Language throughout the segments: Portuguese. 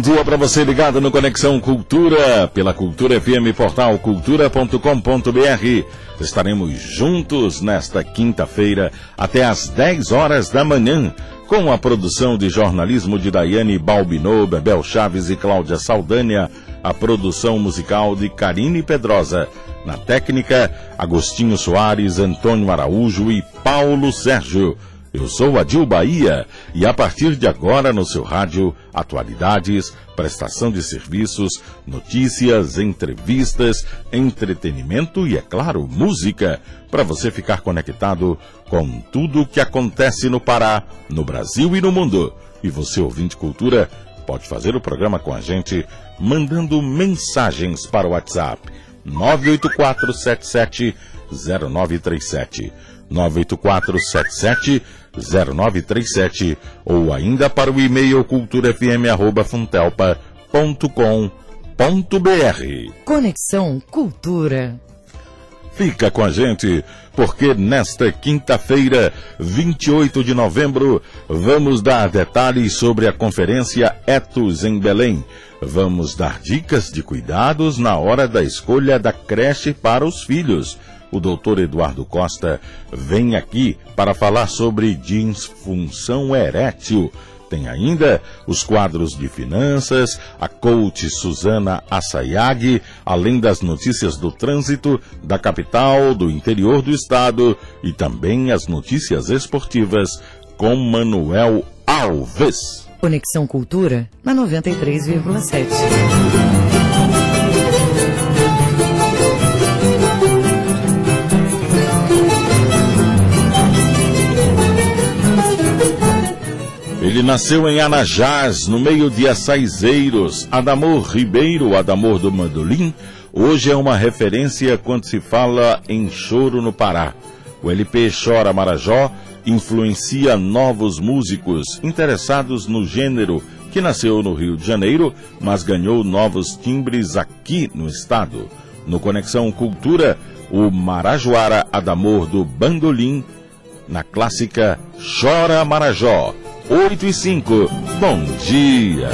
Bom dia para você ligado no Conexão Cultura, pela Cultura FM Portal Cultura.com.br. Estaremos juntos nesta quinta-feira até às 10 horas da manhã, com a produção de jornalismo de Daiane Balbinot, Bebel Chaves e Cláudia Saldanha, a produção musical de Karine Pedrosa. Na técnica, Agostinho Soares, Antônio Araújo e Paulo Sérgio. Eu sou Adil Bahia e a partir de agora no seu rádio, atualidades, prestação de serviços, notícias, entrevistas, entretenimento e, é claro, música, para você ficar conectado com tudo o que acontece no Pará, no Brasil e no mundo. E você, ouvinte cultura, pode fazer o programa com a gente mandando mensagens para o WhatsApp 98477 0937. 98477 0937 ou ainda para o e-mail culturafm@funtelpa.com.br. Conexão Cultura. Fica com a gente, porque nesta quinta-feira, 28 de novembro, vamos dar detalhes sobre a conferência Etos em Belém. Vamos dar dicas de cuidados na hora da escolha da creche para os filhos o doutor Eduardo Costa vem aqui para falar sobre disfunção erétil. Tem ainda os quadros de finanças, a coach Suzana Assayag, além das notícias do trânsito, da capital, do interior do estado e também as notícias esportivas com Manuel Alves. Conexão Cultura na 93,7. Ele nasceu em Anajás, no meio de açaizeiros. Adamor Ribeiro, Adamor do Mandolim, hoje é uma referência quando se fala em choro no Pará. O LP Chora Marajó influencia novos músicos interessados no gênero, que nasceu no Rio de Janeiro, mas ganhou novos timbres aqui no estado. No Conexão Cultura, o Marajoara Adamor do Bandolim, na clássica Chora Marajó. 8 e 5. Bom dia.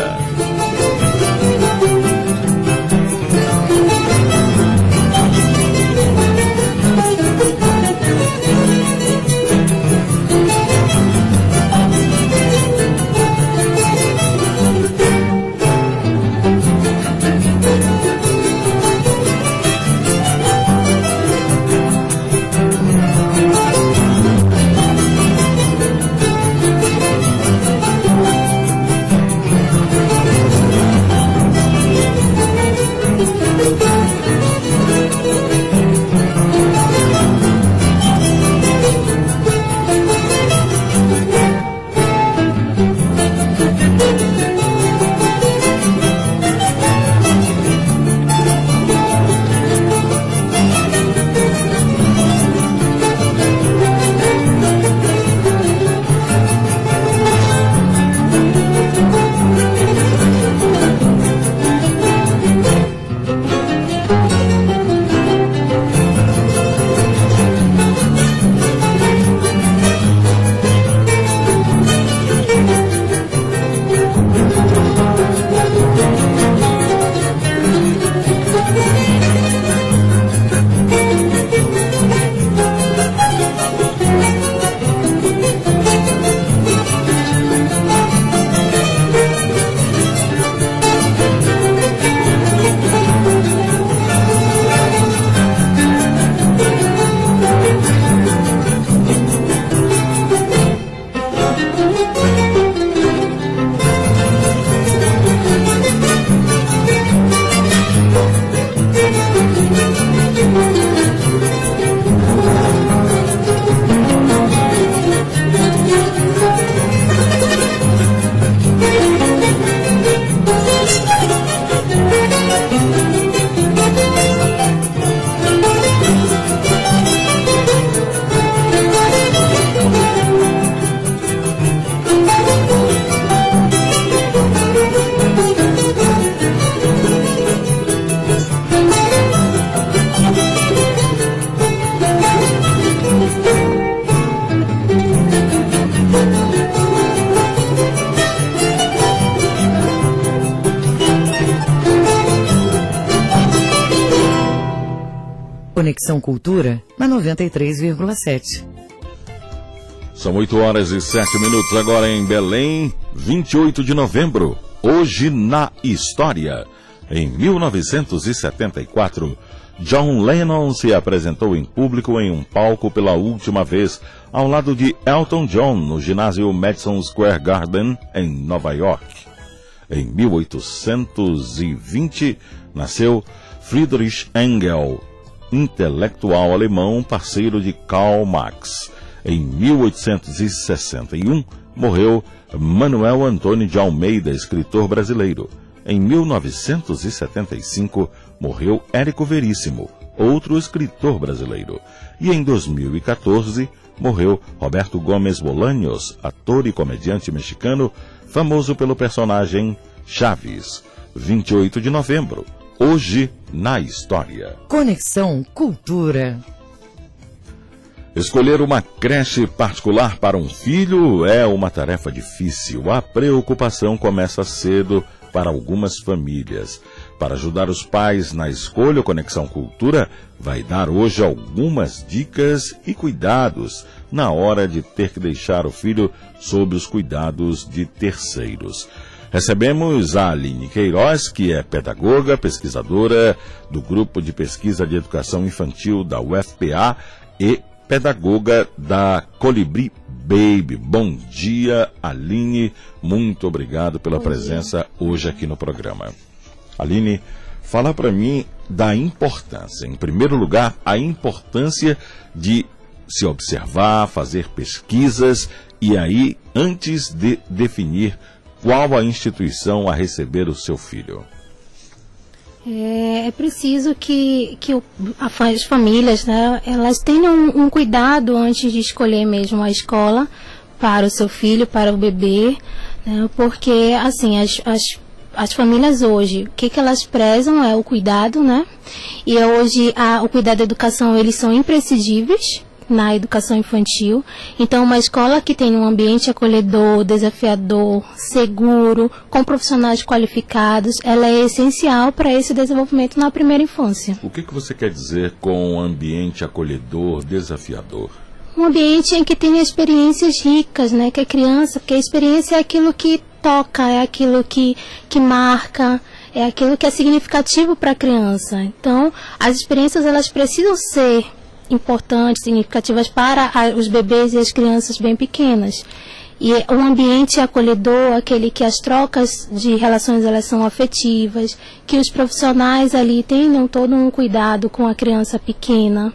Cultura na 93,7. São 8 horas e 7 minutos agora em Belém, 28 de novembro. Hoje na história. Em 1974, John Lennon se apresentou em público em um palco pela última vez, ao lado de Elton John, no ginásio Madison Square Garden, em Nova York. Em 1820, nasceu Friedrich Engel, intelectual alemão, parceiro de Karl Marx. Em 1861, morreu Manuel Antônio de Almeida, escritor brasileiro. Em 1975, morreu Érico Veríssimo, outro escritor brasileiro. E em 2014, morreu Roberto Gomes Bolaños, ator e comediante mexicano, famoso pelo personagem Chaves. 28 de novembro, hoje na história. Conexão Cultura. Escolher uma creche particular para um filho é uma tarefa difícil. A preocupação começa cedo para algumas famílias. Para ajudar os pais na escolha, o Conexão Cultura vai dar hoje algumas dicas e cuidados na hora de ter que deixar o filho sob os cuidados de terceiros. Recebemos a Aline Queiroz, que é pedagoga, pesquisadora do Grupo de Pesquisa de Educação Infantil da UFPA e pedagoga da Colibri Baby. Bom dia, Aline. Muito obrigado pela Bom presença dia. hoje aqui no programa. Aline, fala para mim da importância, em primeiro lugar, a importância de se observar, fazer pesquisas e aí, antes de definir qual a instituição a receber o seu filho. É, é preciso que, que as famílias né, elas tenham um, cuidado antes de escolher mesmo a escola para o seu filho, para o bebê, né, porque assim as, as as famílias hoje, o que, que elas prezam é o cuidado, né? E hoje a, o cuidado e a educação, eles são imprescindíveis na educação infantil. Então, uma escola que tem um ambiente acolhedor, desafiador, seguro, com profissionais qualificados, ela é essencial para esse desenvolvimento na primeira infância. O que, que você quer dizer com ambiente acolhedor, desafiador? Um ambiente em que tenha experiências ricas, né? Que a criança, porque a experiência é aquilo que toca, é aquilo que, que marca, é aquilo que é significativo para a criança. Então, as experiências elas precisam ser importantes, significativas para os bebês e as crianças bem pequenas. E um ambiente acolhedor, aquele que as trocas de relações elas são afetivas, que os profissionais ali tenham todo um cuidado com a criança pequena,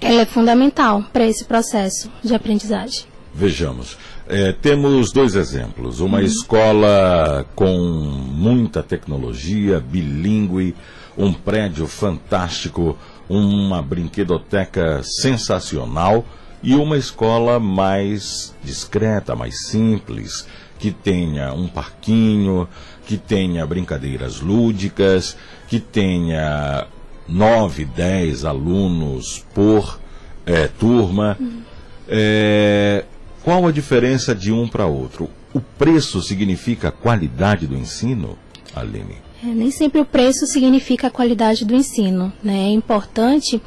ela é fundamental para esse processo de aprendizagem. Vejamos. É, temos dois exemplos. Uma uhum. escola com muita tecnologia, bilíngue, um prédio fantástico, uma brinquedoteca sensacional e uma escola mais discreta, mais simples, que tenha um parquinho, que tenha brincadeiras lúdicas, que tenha nove, dez alunos por é, turma. É, qual a diferença de um para outro? O preço significa a qualidade do ensino, Aline? É, nem sempre o preço significa a qualidade do ensino. Né? É importante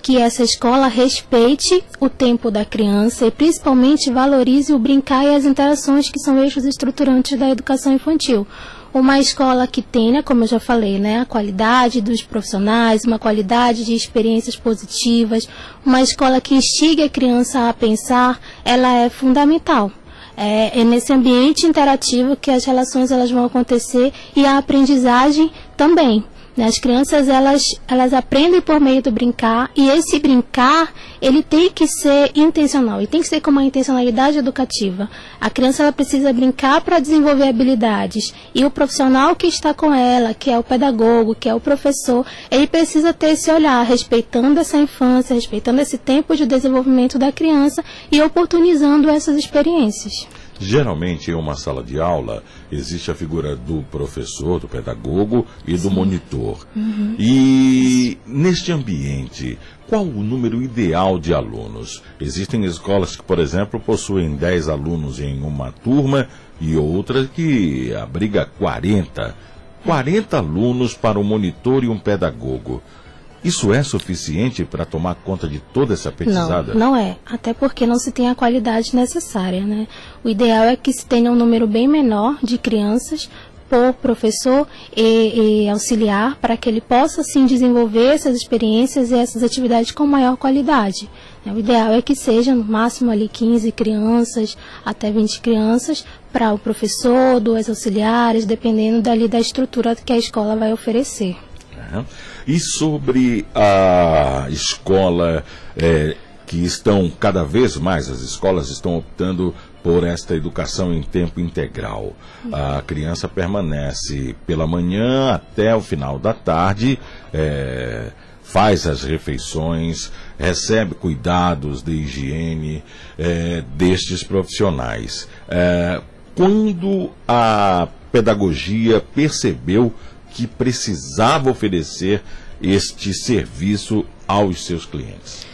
que essa escola respeite o tempo da criança e principalmente valorize o brincar e as interações que são eixos estruturantes da educação infantil. Uma escola que tenha, como eu já falei, né, a qualidade dos profissionais, uma qualidade de experiências positivas, uma escola que instigue a criança a pensar, ela é fundamental. É, é, nesse ambiente interativo que as relações elas vão acontecer e a aprendizagem também. Né? As crianças elas, elas aprendem por meio do brincar e esse brincar ele tem que ser intencional, e tem que ser com uma intencionalidade educativa. A criança ela precisa brincar para desenvolver habilidades e o profissional que está com ela, que é o pedagogo, que é o professor, ele precisa ter esse olhar, respeitando essa infância, respeitando esse tempo de desenvolvimento da criança e oportunizando essas experiências. Geralmente, em uma sala de aula, existe a figura do professor, do pedagogo e do Sim. monitor. Uhum. E neste ambiente, qual o número ideal de alunos? Existem escolas que, por exemplo, possuem 10 alunos em uma turma e outras que abriga 40. 40 alunos para um monitor e um pedagogo. Isso é suficiente para tomar conta de toda essa petizada? Não, não é. Até porque não se tem a qualidade necessária, né? O ideal é que se tenha um número bem menor de crianças por professor e, e, auxiliar para que ele possa sim desenvolver essas experiências e essas atividades com maior qualidade. O ideal é que seja no máximo ali 15 crianças até 20 crianças para o professor, duas auxiliares, dependendo dali da estrutura que a escola vai oferecer. E sobre a escola é, que estão cada vez mais, as escolas estão optando por esta educação em tempo integral. A criança permanece pela manhã até o final da tarde, é, faz as refeições, recebe cuidados de higiene é, destes profissionais. É, quando a pedagogia percebeu que precisava oferecer este serviço aos seus clientes?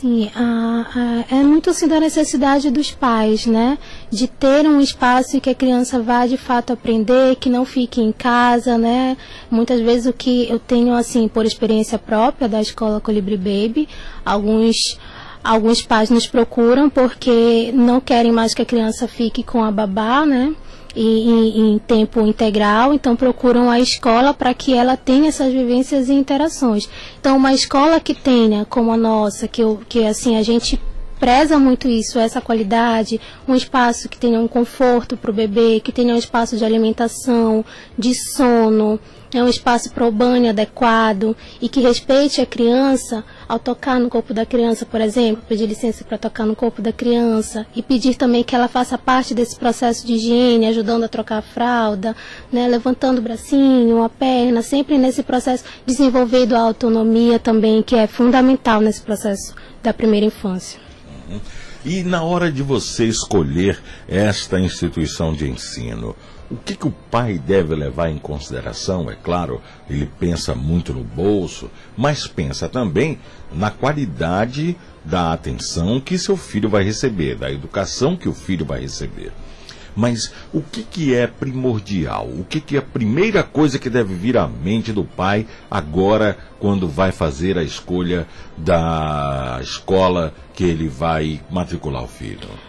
Sim, a, a, é muito assim da necessidade dos pais, né? De ter um espaço em que a criança vá de fato aprender, que não fique em casa, né? Muitas vezes o que eu tenho, assim, por experiência própria da escola Colibri Baby, alguns alguns pais nos procuram porque não querem mais que a criança fique com a babá, né? Em, em tempo integral, então procuram a escola para que ela tenha essas vivências e interações. Então, uma escola que tenha, como a nossa, que, que assim a gente preza muito isso, essa qualidade, um espaço que tenha um conforto para o bebê, que tenha um espaço de alimentação, de sono, é um espaço para o banho adequado e que respeite a criança ao tocar no corpo da criança, por exemplo, pedir licença para tocar no corpo da criança e pedir também que ela faça parte desse processo de higiene, ajudando a trocar a fralda, né, levantando o bracinho, a perna, sempre nesse processo desenvolvendo a autonomia também, que é fundamental nesse processo da primeira infância. Uhum. E na hora de você escolher esta instituição de ensino, o que, que o pai deve levar em consideração? É claro, ele pensa muito no bolso, mas pensa também na qualidade da atenção que seu filho vai receber, da educação que o filho vai receber. Mas o que, que é primordial? O que, que é a primeira coisa que deve vir à mente do pai agora, quando vai fazer a escolha da escola que ele vai matricular o filho?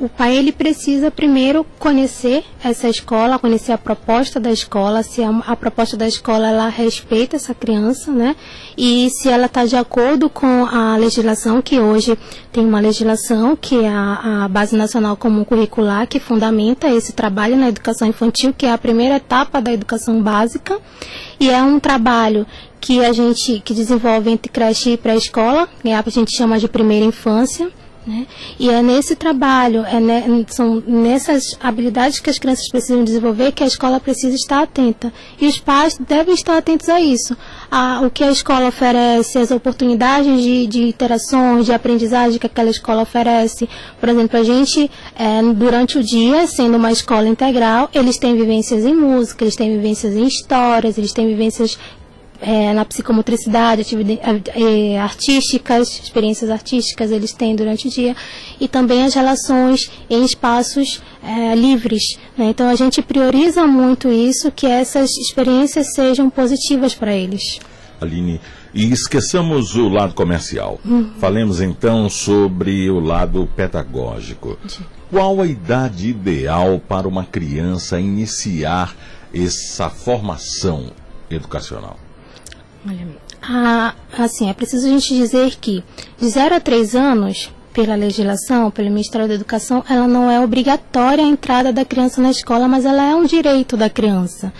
O pai ele precisa primeiro conhecer essa escola, conhecer a proposta da escola, se a, a proposta da escola ela respeita essa criança, né? E se ela está de acordo com a legislação que hoje tem uma legislação que é a, a base nacional comum curricular que fundamenta esse trabalho na educação infantil, que é a primeira etapa da educação básica. E é um trabalho que a gente que desenvolve entre creche e pré-escola, que é a gente chama de primeira infância né? E é nesse trabalho, é ne, são nessas habilidades que as crianças precisam desenvolver que a escola precisa estar atenta. E os pais devem estar atentos a isso. A, o que a escola oferece, as oportunidades de, de interações, de aprendizagem que aquela escola oferece. Por exemplo, a gente, é, durante o dia, sendo uma escola integral, eles têm vivências em música, eles têm vivências em histórias, eles têm vivências é, na psicomotricidade, é, artísticas, experiências artísticas eles têm durante o dia, e também as relações em espaços é, livres. Né? Então a gente prioriza muito isso, que essas experiências sejam positivas para eles. Aline, e esqueçamos o lado comercial. Uhum. Falemos então sobre o lado pedagógico. Qual a idade ideal para uma criança iniciar essa formação educacional? Olha, assim, é preciso a gente dizer que de 0 a 3 anos, pela legislação, pelo Ministério da Educação, ela não é obrigatória a entrada da criança na escola, mas ela é um direito da criança.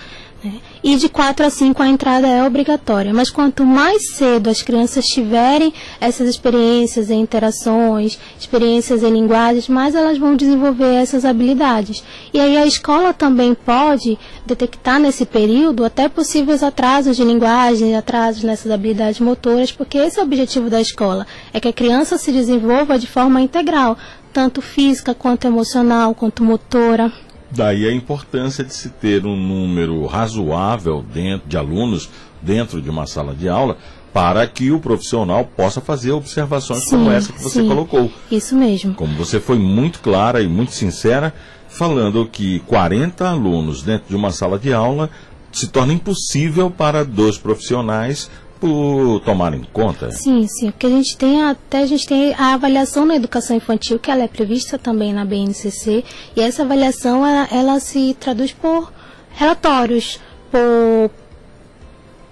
Né? E de 4 a 5 a entrada é obrigatória. Mas quanto mais cedo as crianças tiverem essas experiências em interações, experiências em linguagens, mais elas vão desenvolver essas habilidades. E aí a escola também pode detectar nesse período até possíveis atrasos de linguagem, atrasos nessas habilidades motoras, porque esse é o objetivo da escola, é que a criança se desenvolva de forma integral, tanto física quanto emocional, quanto motora. Daí a importância de se ter um número razoável dentro, de alunos dentro de uma sala de aula para que o profissional possa fazer observações sim, como essa que você sim, colocou. Isso mesmo. Como você foi muito clara e muito sincera, falando que 40 alunos dentro de uma sala de aula se torna impossível para dois profissionais por tomar em conta? Sim, sim, porque a gente tem até a gente tem a avaliação na educação infantil que ela é prevista também na BNCC e essa avaliação ela, ela se traduz por relatórios, por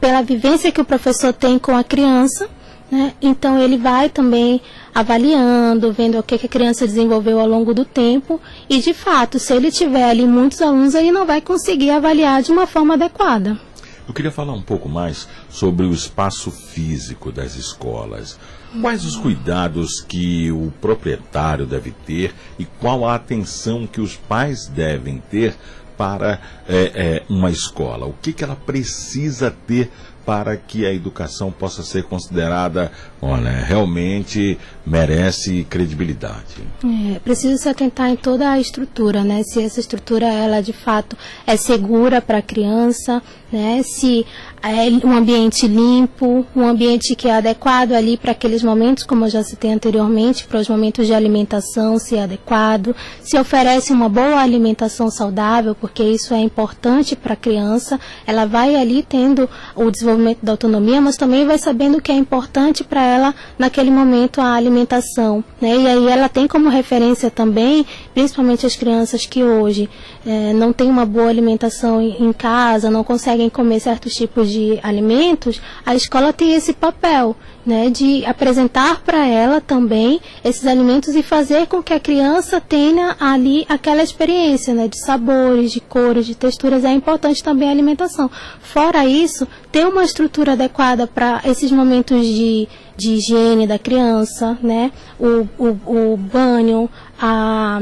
pela vivência que o professor tem com a criança, né? Então ele vai também avaliando, vendo o que, que a criança desenvolveu ao longo do tempo e de fato, se ele tiver ali muitos alunos, ele não vai conseguir avaliar de uma forma adequada. Eu queria falar um pouco mais sobre o espaço físico das escolas. Quais os cuidados que o proprietário deve ter e qual a atenção que os pais devem ter para é, é, uma escola? O que, que ela precisa ter para que a educação possa ser considerada, olha, realmente merece credibilidade. É, precisa se atentar em toda a estrutura, né? Se essa estrutura ela de fato é segura para a criança, né? Se é um ambiente limpo, um ambiente que é adequado ali para aqueles momentos, como eu já citei anteriormente, para os momentos de alimentação, se é adequado, se oferece uma boa alimentação saudável, porque isso é importante para a criança, ela vai ali tendo o desenvolvimento da autonomia, mas também vai sabendo que é importante para ela naquele momento a alimentação, né? E aí ela tem como referência também, principalmente as crianças que hoje é, não têm uma boa alimentação em, casa, não conseguem comer certos tipos de alimentos, a escola tem esse papel, né, de apresentar para ela também esses alimentos e fazer com que a criança tenha ali aquela experiência, né, de sabores, de cores, de texturas. É importante também a alimentação. Fora isso, ter uma estrutura adequada para esses momentos de, de higiene da criança, né, o, o, o banho, a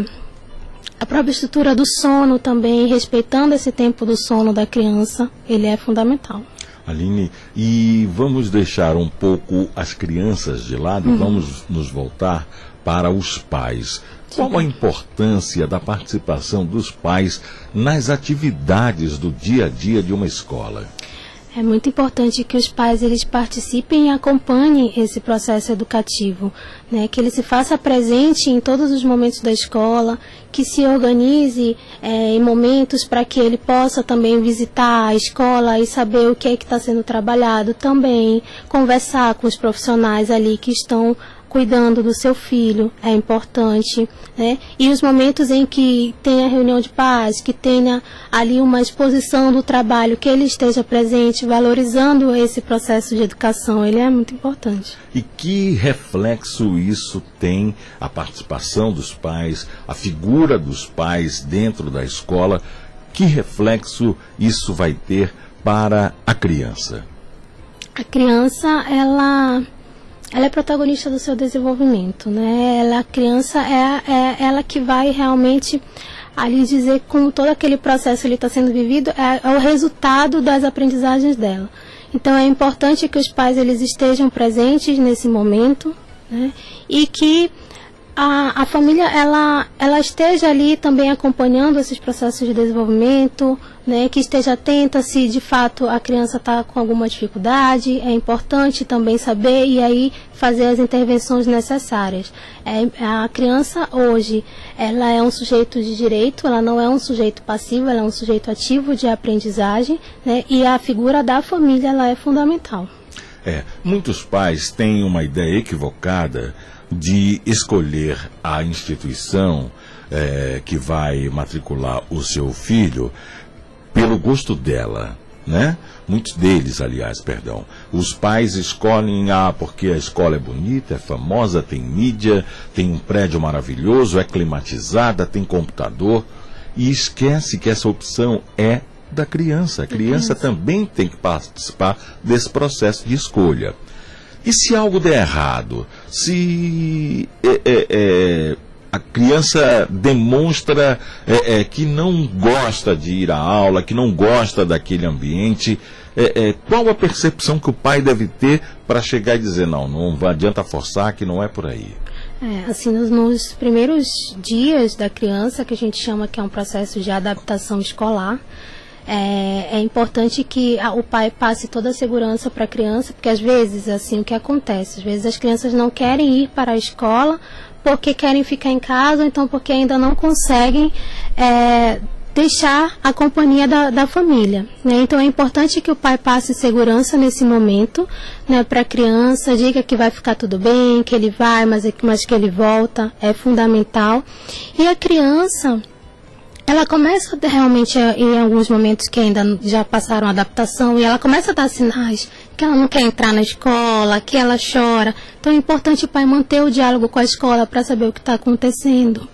a própria estrutura do sono também, respeitando esse tempo do sono da criança, ele é fundamental. Aline, e vamos deixar um pouco as crianças de lado, uhum. vamos nos voltar para os pais. Qual a importância da participação dos pais nas atividades do dia a dia de uma escola? É muito importante que os pais eles participem e acompanhem esse processo educativo, né? Que ele se faça presente em todos os momentos da escola, que se organize é, em momentos para que ele possa também visitar a escola e saber o que é que está sendo trabalhado também, conversar com os profissionais ali que estão cuidando do seu filho é importante, né? E os momentos em que tenha reunião de paz, que tenha ali uma exposição do trabalho, que ele esteja presente, valorizando esse processo de educação, ele é muito importante. E que reflexo isso tem a participação dos pais, a figura dos pais dentro da escola? Que reflexo isso vai ter para a criança? A criança, ela ela é protagonista do seu desenvolvimento, né? Ela, a criança é, é ela que vai realmente ali dizer como todo aquele processo está sendo vivido é, é, o resultado das aprendizagens dela. Então é importante que os pais eles estejam presentes nesse momento, né? E que a, a família ela, ela esteja ali também acompanhando esses processos de desenvolvimento, né, que esteja atenta se de fato a criança está com alguma dificuldade. É importante também saber e aí fazer as intervenções necessárias. É, a criança hoje ela é um sujeito de direito, ela não é um sujeito passivo, ela é um sujeito ativo de aprendizagem, né, e a figura da família ela é fundamental. É, muitos pais têm uma ideia equivocada de escolher a instituição é, que vai matricular o seu filho pelo gosto dela, né? Muitos deles, aliás, perdão. Os pais escolhem, ah, porque a escola é bonita, é famosa, tem mídia, tem um prédio maravilhoso, é climatizada, tem computador, e esquece que essa opção é da criança. A criança também tem que participar desse processo de escolha. E se algo der errado? Se é, é, é, a criança demonstra é, é, que não gosta de ir à aula, que não gosta daquele ambiente, é, qual a percepção que o pai deve ter para chegar e dizer, não, não adianta forçar, que não é por aí? É, assim, nos, nos, primeiros dias da criança, que a gente chama que é um processo de adaptação escolar, é, é importante que a, o pai passe toda a segurança para a criança, porque às vezes, assim, o que acontece? Às vezes as crianças não querem ir para a escola porque querem ficar em casa, ou então porque ainda não conseguem é, deixar a companhia da, da família. Né? Então é importante que o pai passe segurança nesse momento né, para a criança, diga que vai ficar tudo bem, que ele vai, mas, mas que ele volta, é fundamental. E a criança, ela começa realmente em alguns momentos que ainda já passaram a adaptação e ela começa a dar sinais que ela não quer entrar na escola, que ela chora. Então é importante o pai manter o diálogo com a escola para saber o que está acontecendo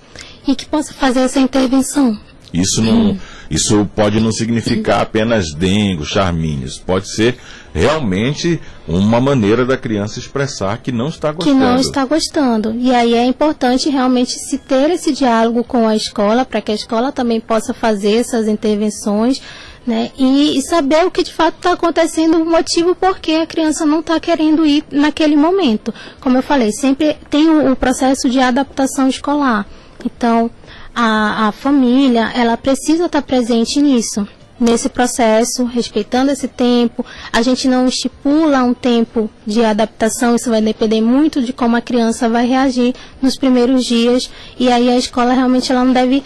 e que possa fazer essa intervenção. Isso não, isso pode não significar apenas dengue, charminhos. Pode ser realmente uma maneira da criança expressar que não está gostando. Que não está gostando. E aí é importante realmente se ter esse diálogo com a escola, para que a escola também possa fazer essas intervenções. Né, e, e saber o que de fato está acontecendo, o motivo por que a criança não está querendo ir naquele momento. Como eu falei, sempre tem o, o processo de adaptação escolar. Então, a, a família, ela precisa estar presente nisso, nesse processo, respeitando esse tempo. A gente não estipula um tempo de adaptação, isso vai depender muito de como a criança vai reagir nos primeiros dias. E aí a escola realmente ela não deve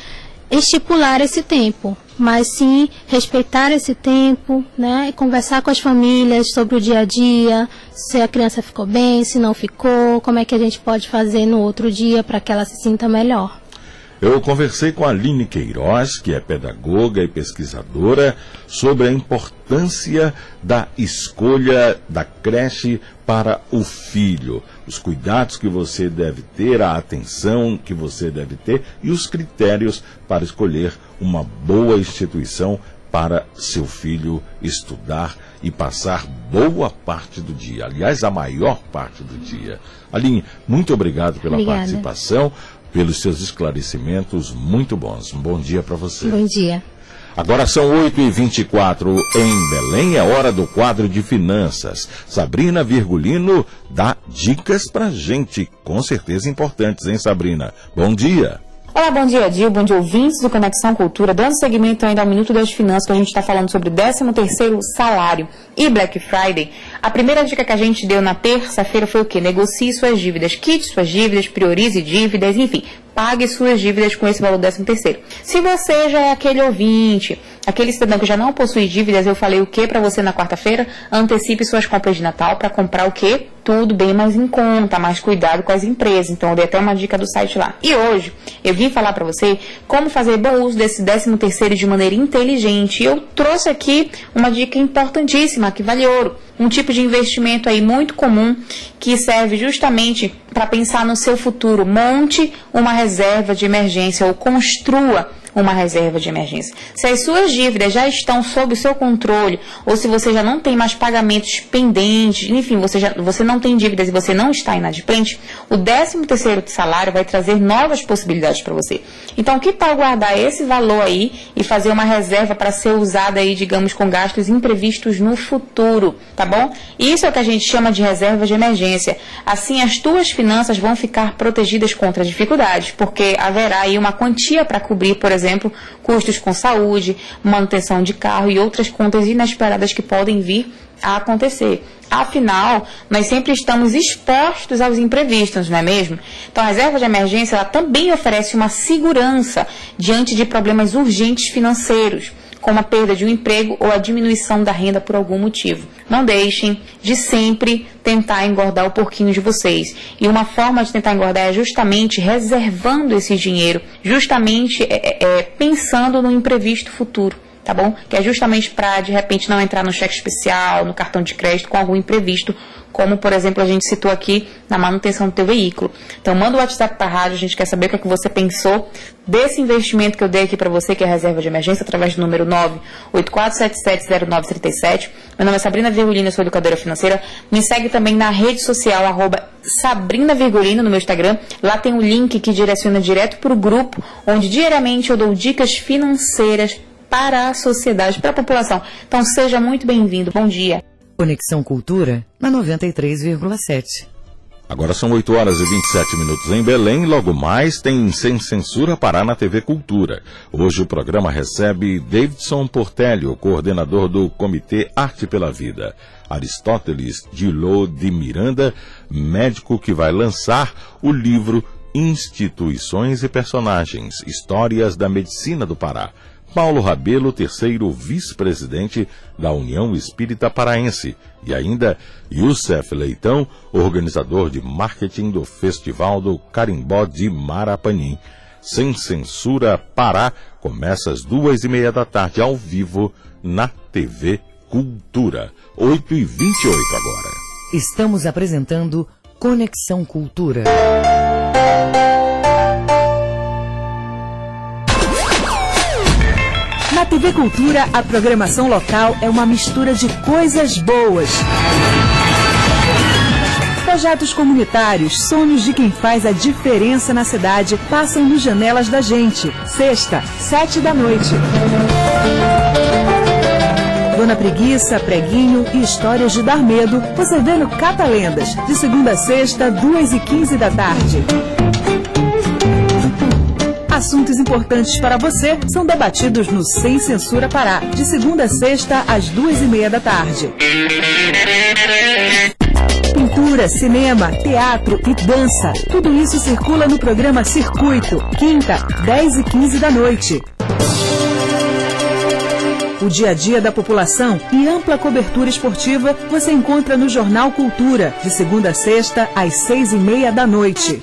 estipular esse tempo, mas sim respeitar esse tempo, né? Conversar com as famílias sobre o dia a dia, se a criança ficou bem, se não ficou, como é que a gente pode fazer no outro dia para que ela se sinta melhor. Eu conversei com a Aline Queiroz, que é pedagoga e pesquisadora, sobre a importância da escolha da creche para o filho, os cuidados que você deve ter, a atenção que você deve ter e os critérios para escolher uma boa instituição para seu filho estudar e passar boa parte do dia, aliás, a maior parte do dia. Aline, muito obrigado pela Obrigada. participação pelos seus esclarecimentos muito bons. Um bom dia para você. Bom dia. Agora são 8h24 em Belém, é hora do quadro de finanças. Sabrina Virgulino dá dicas para gente, com certeza importantes, hein, Sabrina? Bom dia. Olá, bom dia, Dio, bom dia, ouvintes do Conexão Cultura. Dando seguimento ainda ao Minuto das Finanças, que a gente está falando sobre 13º salário e Black Friday. A primeira dica que a gente deu na terça-feira foi o quê? Negocie suas dívidas, quite suas dívidas, priorize dívidas, enfim, pague suas dívidas com esse valor 13 terceiro. Se você já é aquele ouvinte, aquele cidadão que já não possui dívidas, eu falei o que para você na quarta-feira? Antecipe suas compras de Natal para comprar o que? Tudo bem mais em conta, mais cuidado com as empresas. Então eu dei até uma dica do site lá. E hoje eu vim falar para você como fazer bom uso desse 13 terceiro de maneira inteligente. Eu trouxe aqui uma dica importantíssima que vale ouro um tipo de investimento aí muito comum que serve justamente para pensar no seu futuro. Monte uma reserva de emergência ou construa uma reserva de emergência. Se as suas dívidas já estão sob o seu controle, ou se você já não tem mais pagamentos pendentes, enfim, você, já, você não tem dívidas e você não está inadimplente, o 13 terceiro salário vai trazer novas possibilidades para você. Então, que tal guardar esse valor aí e fazer uma reserva para ser usada aí, digamos, com gastos imprevistos no futuro, tá bom? Isso é o que a gente chama de reserva de emergência. Assim, as tuas finanças vão ficar protegidas contra dificuldades, porque haverá aí uma quantia para cobrir, por exemplo, exemplo, custos com saúde, manutenção de carro e outras contas inesperadas que podem vir a acontecer. Afinal, nós sempre estamos expostos aos imprevistos, não é mesmo? Então, a reserva de emergência ela também oferece uma segurança diante de problemas urgentes financeiros como a perda de um emprego ou a diminuição da renda por algum motivo. Não deixem de sempre tentar engordar o porquinho de vocês. E uma forma de tentar engordar é justamente reservando esse dinheiro, justamente é, é, é pensando no imprevisto futuro tá bom? Que é justamente para de repente não entrar no cheque especial, no cartão de crédito com algum imprevisto, como por exemplo a gente citou aqui na manutenção do teu veículo. Então manda o WhatsApp para a rádio, a gente quer saber o que, é que você pensou desse investimento que eu dei aqui para você, que é a reserva de emergência, através do número 984770937. Meu nome é Sabrina Virgulina, sou educadora financeira. Me segue também na rede social, arroba Sabrina Virgulino, no meu Instagram. Lá tem um link que direciona direto para o grupo, onde diariamente eu dou dicas financeiras para a sociedade, para a população. Então seja muito bem-vindo. Bom dia. Conexão Cultura na 93,7. Agora são 8 horas e 27 minutos em Belém. Logo mais tem Sem Censura Pará na TV Cultura. Hoje o programa recebe Davidson Portelio, coordenador do Comitê Arte pela Vida. Aristóteles Dilô de Miranda, médico que vai lançar o livro Instituições e Personagens Histórias da Medicina do Pará Paulo Rabelo, terceiro vice-presidente da União Espírita Paraense, e ainda Youssef Leitão, organizador de marketing do Festival do Carimbó de Marapanim. Sem Censura Pará começa às duas e meia da tarde ao vivo na TV Cultura. 8 e 28 agora. Estamos apresentando Conexão Cultura. Na TV Cultura, a programação local é uma mistura de coisas boas. Projetos comunitários, sonhos de quem faz a diferença na cidade, passam nos janelas da gente. Sexta, sete da noite. Dona Preguiça, Preguinho e Histórias de Dar Medo, você vê no Catalendas, de segunda a sexta, duas e quinze da tarde. Assuntos importantes para você são debatidos no Sem Censura Pará, de segunda a sexta, às duas e meia da tarde. Pintura, cinema, teatro e dança. Tudo isso circula no programa Circuito, quinta, 10 e 15 da noite. O dia a dia da população e ampla cobertura esportiva você encontra no Jornal Cultura, de segunda a sexta, às seis e meia da noite.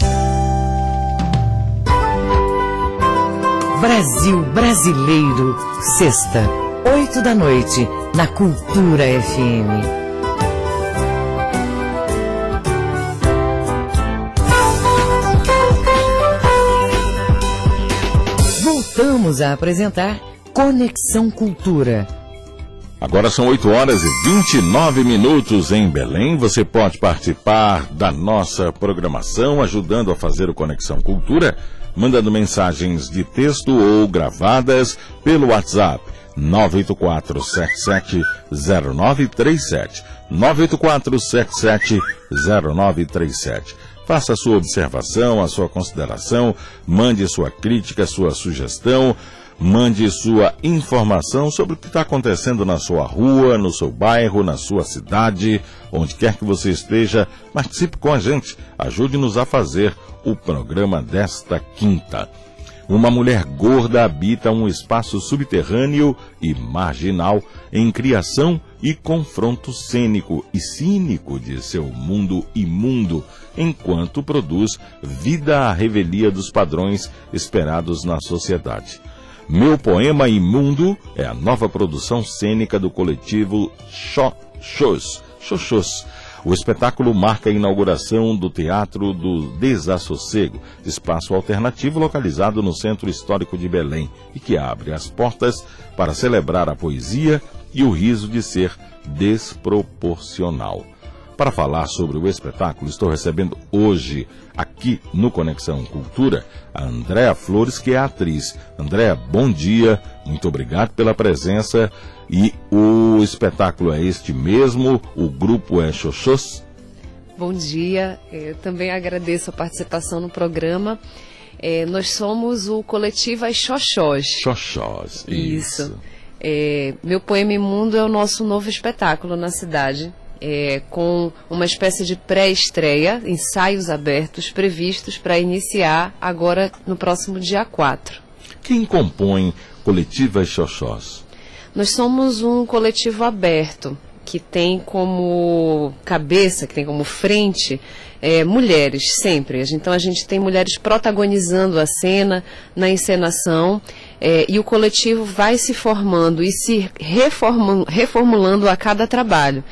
Brasil Brasileiro, sexta, oito da noite, na Cultura FM. Voltamos a apresentar Conexão Cultura. Agora são 8 horas e 29 minutos em Belém. Você pode participar da nossa programação ajudando a fazer o Conexão Cultura, mandando mensagens de texto ou gravadas pelo WhatsApp 984770937. 984770937. Faça a sua observação, a sua consideração, mande sua crítica, sua sugestão, mande sua informação sobre o que está acontecendo na sua rua, no seu bairro, na sua cidade, onde quer que você esteja. Participe com a gente, ajude-nos a fazer o programa desta quinta. Uma mulher gorda habita um espaço subterrâneo e marginal em criação e confronto cênico e cínico de seu mundo imundo, enquanto produz vida à revelia dos padrões esperados na sociedade. Meu Poema Imundo é a nova produção cênica do coletivo Xoxos. Xoxos. O espetáculo marca a inauguração do Teatro do Desassossego, espaço alternativo localizado no Centro Histórico de Belém e que abre as portas para celebrar a poesia e o riso de ser desproporcional. Para falar sobre o espetáculo, estou recebendo hoje, aqui no Conexão Cultura, a Andréa Flores, que é atriz. Andréa, bom dia, muito obrigado pela presença. E o espetáculo é este mesmo, o grupo é Xoxos? Bom dia, eu também agradeço a participação no programa. É, nós somos o coletivo As Xoxós. Xoxós, isso. isso. É, Meu Poema Imundo é o nosso novo espetáculo na cidade é, com uma espécie de pré-estreia, ensaios abertos previstos para iniciar agora no próximo dia 4. Quem compõe Coletiva Xoxós? Nós somos um coletivo aberto que tem como cabeça, que tem como frente é, mulheres, sempre. Então a gente tem mulheres protagonizando a cena, na encenação, é, e o coletivo vai se formando e se reformulando a cada trabalho.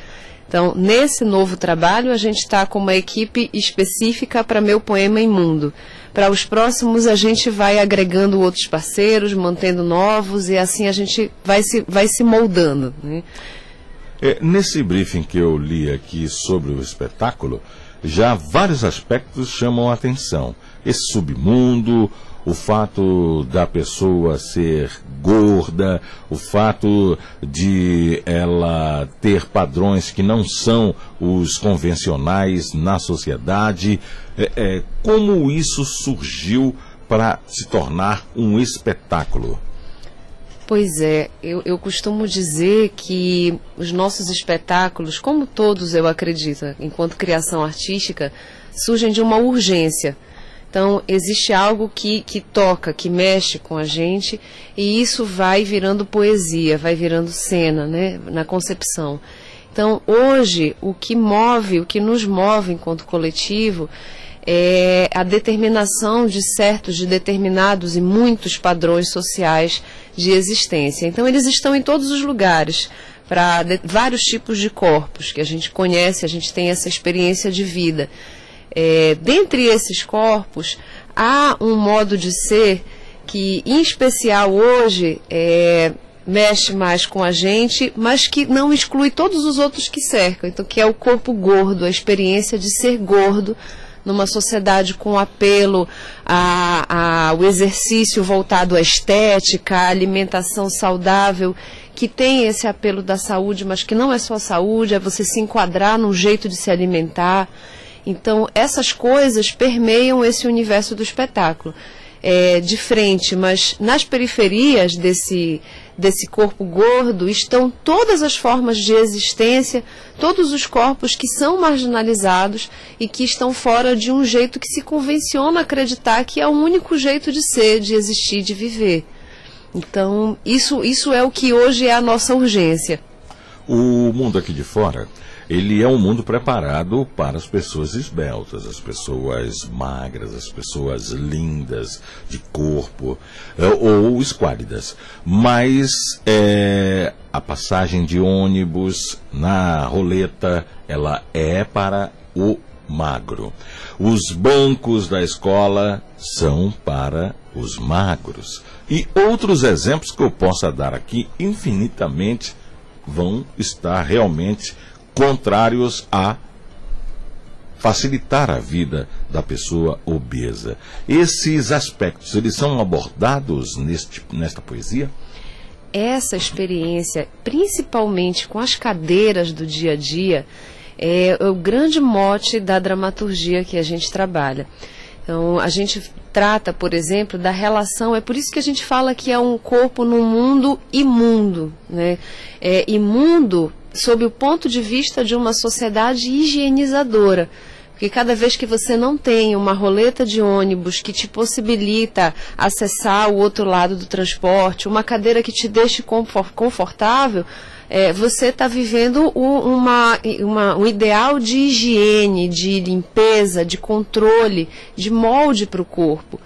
Então, nesse novo trabalho, a gente está com uma equipe específica para Meu Poema Imundo. Para os próximos, a gente vai agregando outros parceiros, mantendo novos, e assim a gente vai se, vai se moldando. Né? É, nesse briefing que eu li aqui sobre o espetáculo, já vários aspectos chamam a atenção. Esse submundo, o fato da pessoa ser gorda, o fato de ela ter padrões que não são os convencionais na sociedade. É, é, como isso surgiu para se tornar um espetáculo? Pois é, eu, eu, costumo dizer que os nossos espetáculos, como todos eu acredito, enquanto criação artística, surgem de uma urgência. Então, existe algo que, que toca, que mexe com a gente, e isso vai virando poesia, vai virando cena, né, na concepção. Então, hoje, o que move, o que nos move enquanto coletivo, é a determinação de certos, de determinados e muitos padrões sociais de existência. Então, eles estão em todos os lugares, para vários tipos de corpos que a gente conhece, a gente tem essa experiência de vida. É, dentre esses corpos, há um modo de ser que, em especial hoje, é, mexe mais com a gente, mas que não exclui todos os outros que cercam. Então, que é o corpo gordo, a experiência de ser gordo numa sociedade com apelo ao exercício voltado à estética, à alimentação saudável, que tem esse apelo da saúde, mas que não é só saúde, é você se enquadrar num jeito de se alimentar. Então, essas coisas permeiam esse universo do espetáculo. É, de frente, mas nas periferias desse, desse corpo gordo estão todas as formas de existência, todos os corpos que são marginalizados e que estão fora de um jeito que se convenciona acreditar que é o único jeito de ser, de existir, de viver. Então, isso, isso é o que hoje é a nossa urgência. O mundo aqui de fora ele é um mundo preparado para as pessoas esbeltas, as pessoas magras, as pessoas lindas de corpo é, ou esquálidas. Mas é, a passagem de ônibus na roleta, ela é para o magro. Os bancos da escola são para os magros. E outros exemplos que eu possa dar aqui, infinitamente, vão estar realmente contrários a facilitar a vida da pessoa obesa. Esses aspectos, eles são abordados neste, nesta poesia? Essa experiência, principalmente com as cadeiras do dia a dia, é o grande mote da dramaturgia que a gente trabalha. Então, a gente trata, por exemplo, da relação, é por isso que a gente fala que é um corpo no mundo imundo. Né? É, imundo sob o ponto de vista de uma sociedade higienizadora. Porque cada vez que você não tem uma roleta de ônibus que te possibilita acessar o outro lado do transporte, uma cadeira que te deixe confortável, é, você está vivendo um, uma, uma, um ideal de higiene, de limpeza, de controle, de molde para o corpo.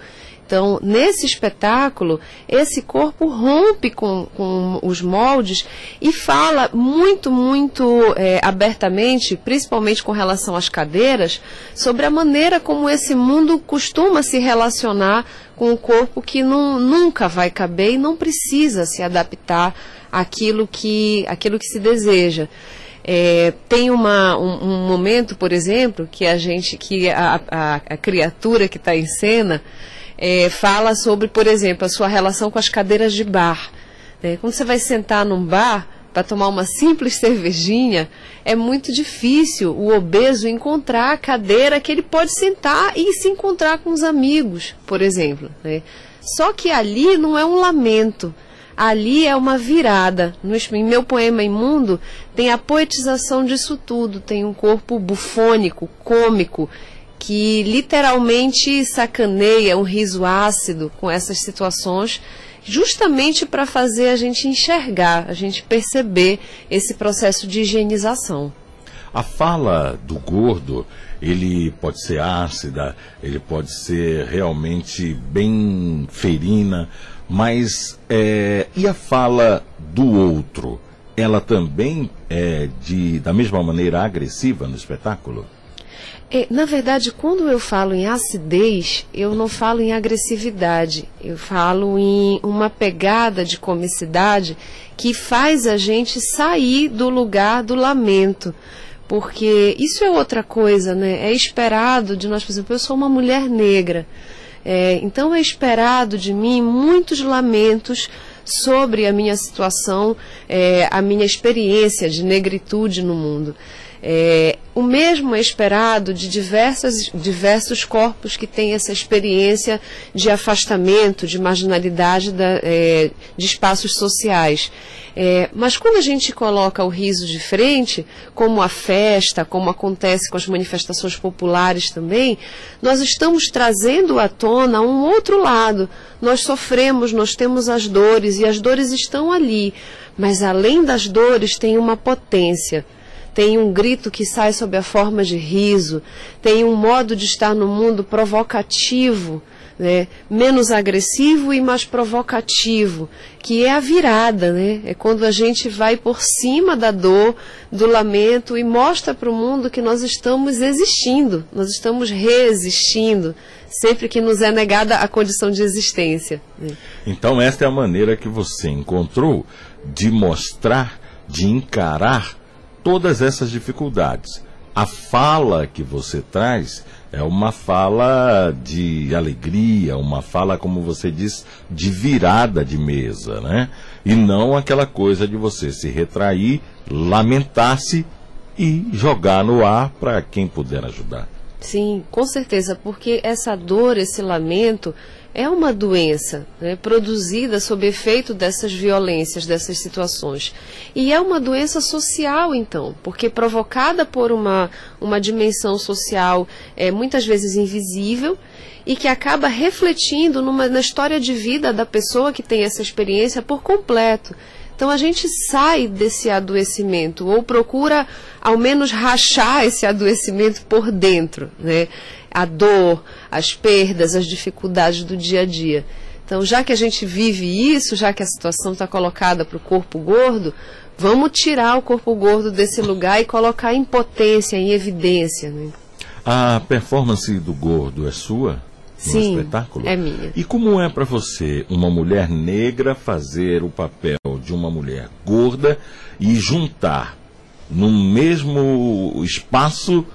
Então, nesse espetáculo, esse corpo rompe com, com os moldes e fala muito, muito é, abertamente, principalmente com relação às cadeiras, sobre a maneira como esse mundo costuma se relacionar com o corpo que não, nunca vai caber e não precisa se adaptar àquilo que, àquilo que se deseja. É, tem uma, um, um, momento, por exemplo, que a gente, que a, a, a criatura que está em cena é, fala sobre, por exemplo, a sua relação com as cadeiras de bar. Né? Quando você vai sentar num bar para tomar uma simples cervejinha, é muito difícil o obeso encontrar a cadeira que ele pode sentar e se encontrar com os amigos, por exemplo. Né? Só que ali não é um lamento, ali é uma virada. No, em meu poema Imundo tem a poetização disso tudo, tem um corpo bufônico, cômico, que literalmente sacaneia um riso ácido com essas situações, justamente para fazer a gente enxergar, a gente perceber esse processo de higienização. A fala do gordo, ele pode ser ácida, ele pode ser realmente bem ferina, mas é, e a fala do outro? Ela também é de da mesma maneira agressiva no espetáculo? É, na verdade, quando eu falo em acidez, eu não falo em agressividade, eu falo em uma pegada de comicidade que faz a gente sair do lugar do lamento. Porque isso é outra coisa, né? É esperado de nós, por exemplo, eu sou uma mulher negra. É, então é esperado de mim muitos lamentos sobre a minha situação, é, a minha experiência de negritude no mundo. É, o mesmo é esperado de diversas, diversos corpos que têm essa experiência de afastamento, de marginalidade da, é, de espaços sociais. É, mas quando a gente coloca o riso de frente, como a festa, como acontece com as manifestações populares também, nós estamos trazendo à tona um outro lado. Nós sofremos, nós temos as dores e as dores estão ali. Mas além das dores, tem uma potência tem um grito que sai sob a forma de riso, tem um modo de estar no mundo provocativo, né? menos agressivo e mais provocativo, que é a virada, né? É quando a gente vai por cima da dor, do lamento e mostra para o mundo que nós estamos existindo, nós estamos resistindo, sempre que nos é negada a condição de existência. Né? Então esta é a maneira que você encontrou de mostrar, de encarar todas essas dificuldades. A fala que você traz é uma fala de alegria, uma fala, como você diz, de virada de mesa, né? E não aquela coisa de você se retrair, lamentar-se e jogar no ar para quem puder ajudar. Sim, com certeza, porque essa dor, esse lamento, é uma doença né, produzida sob efeito dessas violências, dessas situações. E é uma doença social, então, porque provocada por uma, uma dimensão social é, muitas vezes invisível e que acaba refletindo numa, na história de vida da pessoa que tem essa experiência por completo. Então a gente sai desse adoecimento ou procura ao menos rachar esse adoecimento por dentro, né? a dor, as perdas, as dificuldades do dia a dia. Então, já que a gente vive isso, já que a situação está colocada para o corpo gordo, vamos tirar o corpo gordo desse lugar e colocar em potência, em evidência. Né? A performance do gordo é sua? Sim, espetáculo? é minha. E como é para você, uma mulher negra, fazer o papel de uma mulher gorda e juntar no mesmo espaço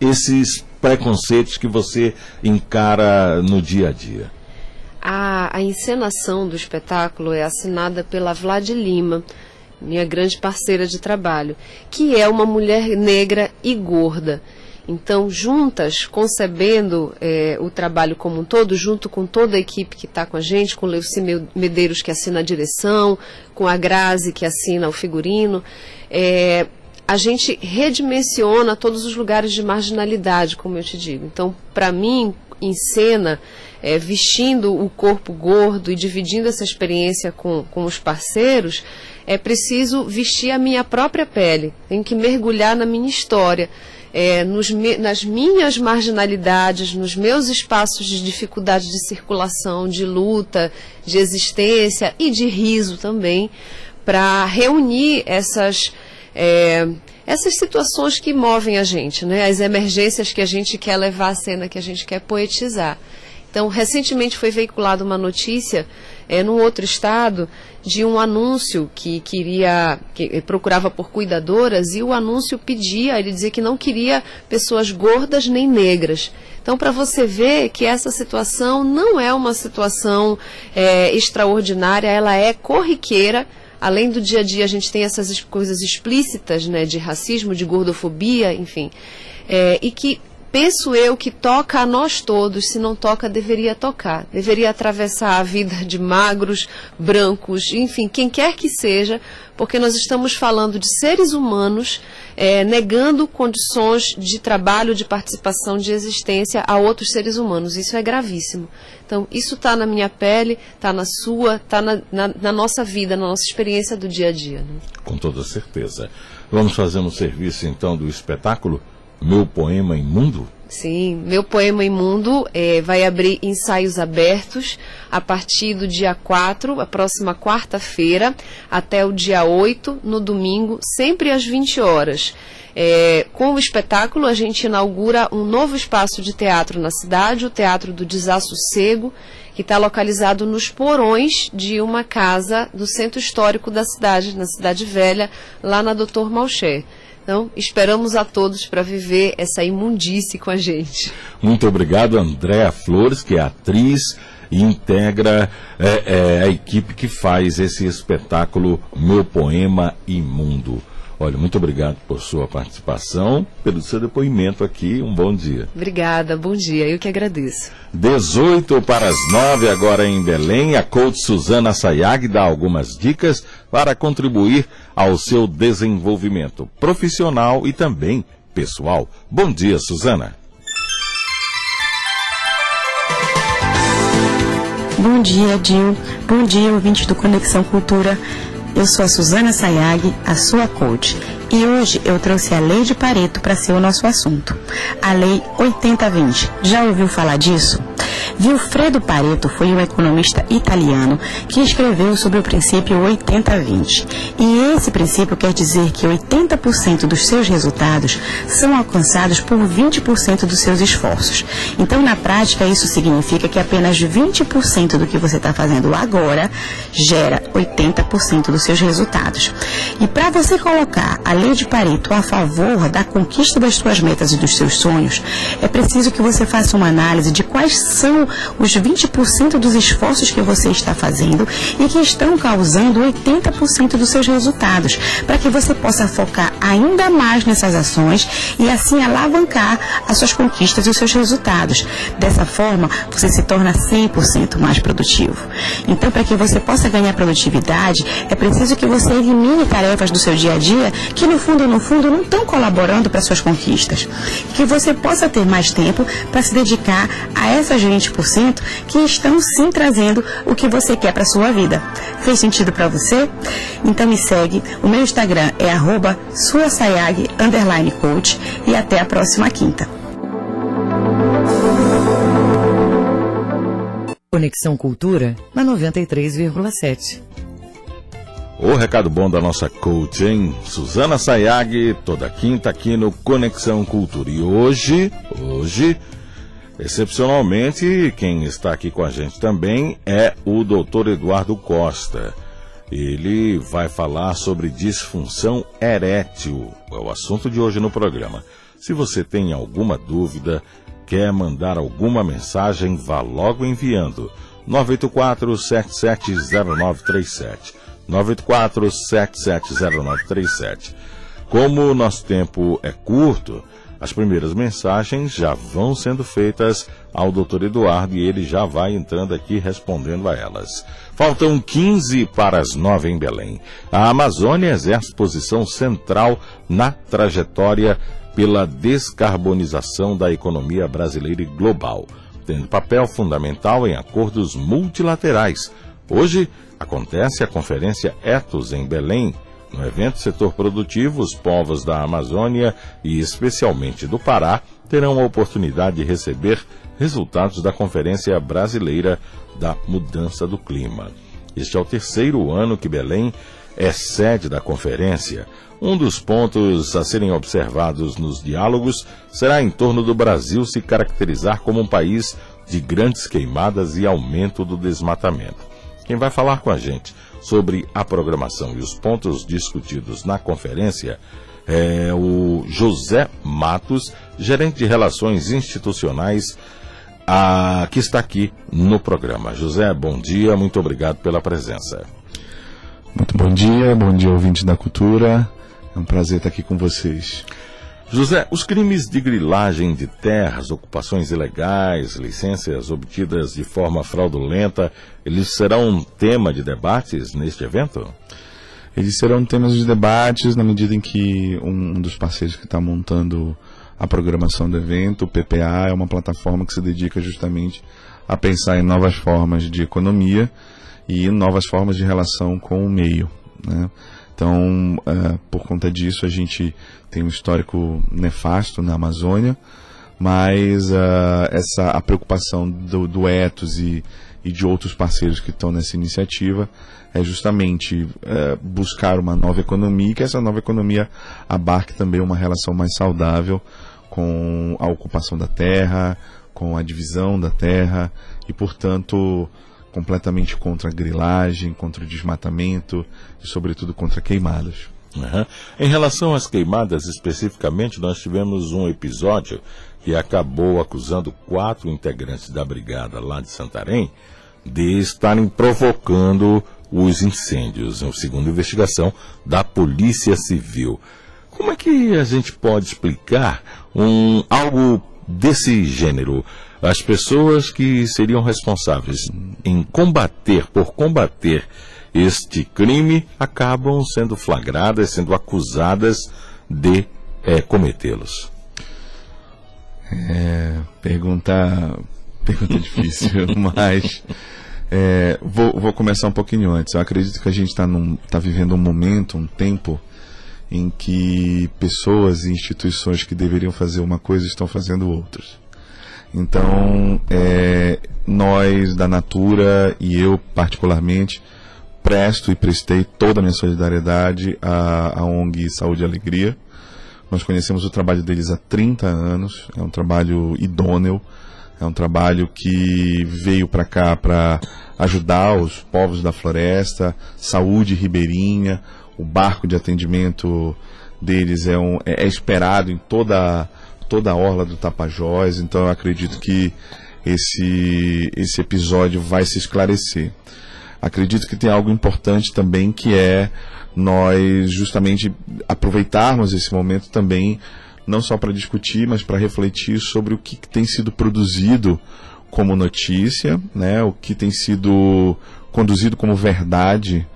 esses preconceitos que você encara no dia a dia? A, a encenação do espetáculo é assinada pela Vlad Lima, minha grande parceira de trabalho, que é uma mulher negra e gorda. Então, juntas, concebendo é, o trabalho como um todo, junto com toda a equipe que está com a gente, com o Leuci Medeiros, que assina a direção, com a Grazi, que assina o figurino, é, a gente redimensiona todos os lugares de marginalidade, como eu te digo. Então, para mim, em cena, é, vestindo o corpo gordo e dividindo essa experiência com, com os parceiros, é preciso vestir a minha própria pele, tenho que mergulhar na minha história. É, nos, nas minhas marginalidades, nos meus espaços de dificuldade de circulação, de luta, de existência e de riso também, para reunir essas é, essas situações que movem a gente, né? as emergências que a gente quer levar à cena, que a gente quer poetizar. Então, recentemente foi veiculada uma notícia é, num outro estado de um anúncio que queria, que procurava por cuidadoras e o anúncio pedia, ele dizia que não queria pessoas gordas nem negras. Então, para você ver que essa situação não é uma situação é, extraordinária, ela é corriqueira além do dia a dia, a gente tem essas coisas explícitas, né, de racismo, de gordofobia, enfim, é, e que penso eu que toca a nós todos, se não toca, deveria tocar. Deveria atravessar a vida de magros, brancos, enfim, quem quer que seja, porque nós estamos falando de seres humanos é, negando condições de trabalho, de participação, de existência a outros seres humanos. Isso é gravíssimo. Então, isso está na minha pele, está na sua, está na, na, na, nossa vida, na nossa experiência do dia a dia. Né? Com toda certeza. Vamos fazer um serviço, então, do espetáculo Meu Poema Imundo? Sim, meu poema imundo é, vai abrir ensaios abertos a partir do dia 4, a próxima quarta-feira, até o dia 8, no domingo, sempre às 20 horas. É, com o espetáculo, a gente inaugura um novo espaço de teatro na cidade, o Teatro do Desassossego, que está localizado nos porões de uma casa do centro histórico da cidade, na Cidade Velha, lá na Doutor Malcher. Então, esperamos a todos para viver essa imundície com a gente. Muito obrigado, Andréa Flores, que é atriz e integra é, é, a equipe que faz esse espetáculo Meu Poema Imundo. Olha, muito obrigado por sua participação, pelo seu depoimento aqui. Um bom dia. Obrigada, bom dia. Eu que agradeço. 18 para as 9 agora em Belém. A coach Suzana Sayag dá algumas dicas para contribuir ao seu desenvolvimento profissional e também pessoal. Bom dia, Suzana. Bom dia, Dil. Bom dia, ouvintes do Conexão Cultura. Eu sou a Suzana Sayag, a sua coach, e hoje eu trouxe a Lei de Pareto para ser o nosso assunto. A Lei 8020. Já ouviu falar disso? Vilfredo Pareto foi um economista italiano que escreveu sobre o princípio 80-20. E esse princípio quer dizer que 80% dos seus resultados são alcançados por 20% dos seus esforços. Então, na prática, isso significa que apenas 20% do que você está fazendo agora gera 80% dos seus resultados. E para você colocar a lei de Pareto a favor da conquista das suas metas e dos seus sonhos, é preciso que você faça uma análise de quais são os 20% dos esforços que você está fazendo e que estão causando 80% dos seus resultados, para que você possa focar ainda mais nessas ações e assim alavancar as suas conquistas e os seus resultados. Dessa forma, você se torna 100% mais produtivo. Então, para que você possa ganhar produtividade, é preciso que você elimine tarefas do seu dia a dia que no fundo, no fundo, não estão colaborando para suas conquistas. Que você possa ter mais tempo para se dedicar a essas 20% que estão sim trazendo o que você quer para sua vida. Fez sentido para você? Então me segue. O meu Instagram é arroba e até a próxima quinta. Conexão Cultura na 93,7. O recado bom da nossa coach, hein? Suzana Sayag, toda quinta aqui no Conexão Cultura. E hoje, hoje, excepcionalmente, quem está aqui com a gente também é o doutor Eduardo Costa. Ele vai falar sobre disfunção erétil. É o assunto de hoje no programa. Se você tem alguma dúvida, quer mandar alguma mensagem, vá logo enviando. 984 770937 984-770937. Como o nosso tempo é curto, as primeiras mensagens já vão sendo feitas ao Dr. Eduardo e ele já vai entrando aqui respondendo a elas. Faltam 15 para as 9 em Belém. A Amazônia exerce posição central na trajetória pela descarbonização da economia brasileira e global, tendo papel fundamental em acordos multilaterais. Hoje, acontece a Conferência Etos em Belém. No evento Setor Produtivo, os povos da Amazônia e especialmente do Pará terão a oportunidade de receber resultados da Conferência Brasileira da Mudança do Clima. Este é o terceiro ano que Belém é sede da conferência. Um dos pontos a serem observados nos diálogos será em torno do Brasil se caracterizar como um país de grandes queimadas e aumento do desmatamento. Quem vai falar com a gente sobre a programação e os pontos discutidos na conferência é o José Matos, gerente de relações institucionais, a, que está aqui no programa. José, bom dia, muito obrigado pela presença. Muito bom dia, bom dia ouvinte da cultura. É um prazer estar aqui com vocês. José, os crimes de grilagem de terras, ocupações ilegais, licenças obtidas de forma fraudulenta, eles serão tema de debates neste evento? Eles serão temas de debates na medida em que um dos parceiros que está montando a programação do evento, o PPA, é uma plataforma que se dedica justamente a pensar em novas formas de economia e novas formas de relação com o meio. Né? Então, uh, por conta disso, a gente tem um histórico nefasto na Amazônia, mas uh, essa a preocupação do, do Etos e, e de outros parceiros que estão nessa iniciativa é justamente uh, buscar uma nova economia e que essa nova economia abarque também uma relação mais saudável com a ocupação da terra, com a divisão da terra e, portanto, completamente contra a grilagem, contra o desmatamento e, sobretudo, contra queimadas. Uhum. Em relação às queimadas especificamente, nós tivemos um episódio que acabou acusando quatro integrantes da brigada lá de Santarém de estarem provocando os incêndios, segundo investigação da Polícia Civil. Como é que a gente pode explicar um, algo desse gênero? As pessoas que seriam responsáveis em combater, por combater este crime, acabam sendo flagradas, sendo acusadas de é, cometê-los. É, pergunta, pergunta difícil, mas é, vou, vou, começar um pouquinho antes. Eu acredito que a gente está tá vivendo um momento, um tempo, em que pessoas e instituições que deveriam fazer uma coisa estão fazendo outras. Então, é, nós da Natura e eu particularmente presto e prestei toda a minha solidariedade à, à ONG Saúde e Alegria. Nós conhecemos o trabalho deles há 30 anos, é um trabalho idôneo, é um trabalho que veio para cá para ajudar os povos da floresta, saúde ribeirinha, o barco de atendimento deles é, um, é, é esperado em toda, toda a orla do Tapajós, então eu acredito que esse, esse episódio vai se esclarecer. Acredito que tem algo importante também que é nós justamente aproveitarmos esse momento também não só para discutir, mas para refletir sobre o que tem sido produzido como notícia, né, o que tem sido conduzido como verdade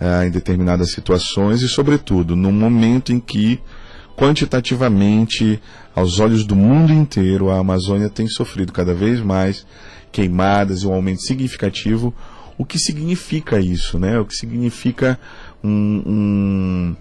uh, em determinadas situações e, sobretudo, no momento em que, quantitativamente, aos olhos do mundo inteiro, a Amazônia tem sofrido cada vez mais queimadas e um aumento significativo. O que significa isso, né? O que significa um, um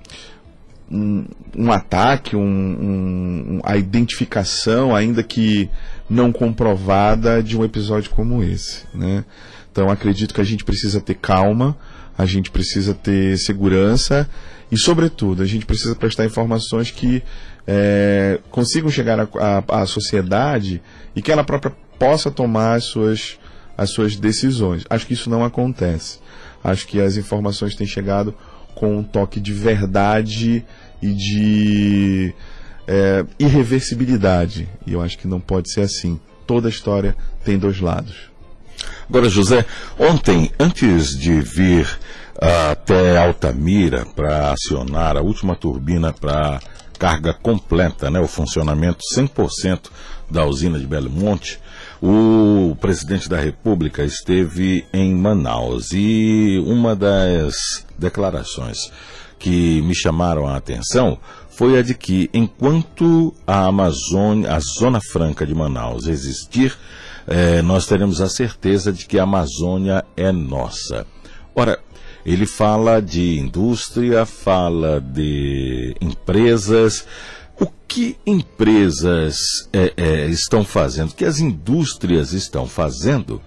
um, um ataque, um, a identificação, ainda que não comprovada, de um episódio como esse. Né? Então acredito que a gente precisa ter calma, a gente precisa ter segurança e, sobretudo, a gente precisa prestar informações que é, consigam chegar à sociedade e que ela própria possa tomar as suas, as suas decisões. Acho que isso não acontece. Acho que as informações têm chegado com um toque de verdade e de é, irreversibilidade. E eu acho que não pode ser assim. Toda história tem dois lados. Agora, José, ontem, antes de vir até Altamira para acionar a última turbina para carga completa, né, o funcionamento 100% da usina de Belo Monte, o presidente da República esteve em Manaus e uma das declarações que me chamaram a atenção foi a de que, enquanto a Amazônia, a Zona Franca de Manaus existir, eh, nós teremos a certeza de que a Amazônia é nossa. Ora, ele fala de indústria, fala de empresas, o que empresas é, é, estão fazendo, o que as indústrias estão fazendo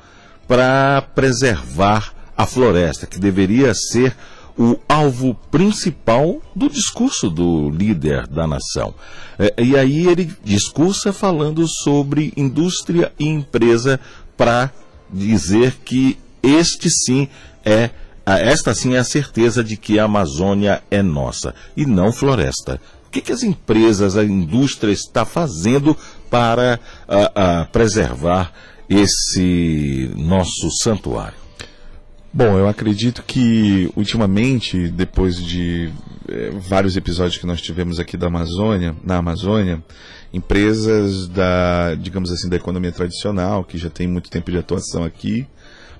para preservar a floresta, que deveria ser o alvo principal do discurso do líder da nação. É, e aí ele discursa falando sobre indústria e empresa para dizer que este sim é esta sim é a certeza de que a Amazônia é nossa e não floresta que, que as empresas, a indústria está fazendo para a, a preservar esse nosso santuário? Bom, eu acredito que ultimamente, depois de é, vários episódios que nós tivemos aqui da Amazônia, na Amazônia, empresas da, digamos assim, da economia tradicional, que já tem muito tempo de atuação aqui,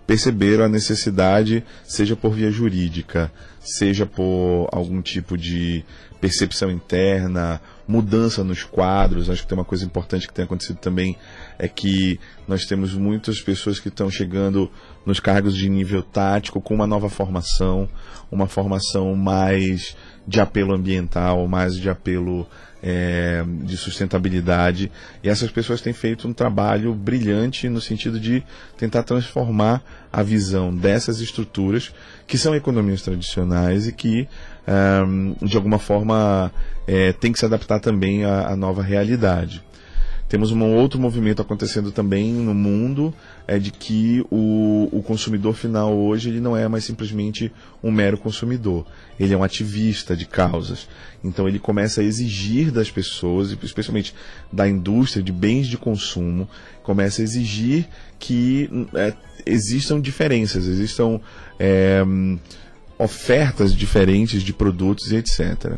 perceberam a necessidade, seja por via jurídica, seja por algum tipo de percepção interna, mudança nos quadros. Acho que tem uma coisa importante que tem acontecido também é que nós temos muitas pessoas que estão chegando nos cargos de nível tático com uma nova formação, uma formação mais de apelo ambiental, mais de apelo é, de sustentabilidade. E essas pessoas têm feito um trabalho brilhante no sentido de tentar transformar a visão dessas estruturas, que são economias tradicionais e que de alguma forma, é, tem que se adaptar também à, à, nova realidade. Temos um outro movimento acontecendo também no mundo, é de que o, o consumidor final hoje ele não é mais simplesmente um mero consumidor. Ele é um ativista de causas. Então ele começa a exigir das pessoas, especialmente da indústria de bens de consumo, começa a exigir que é, existam diferenças, existam é, ofertas diferentes de produtos e etc.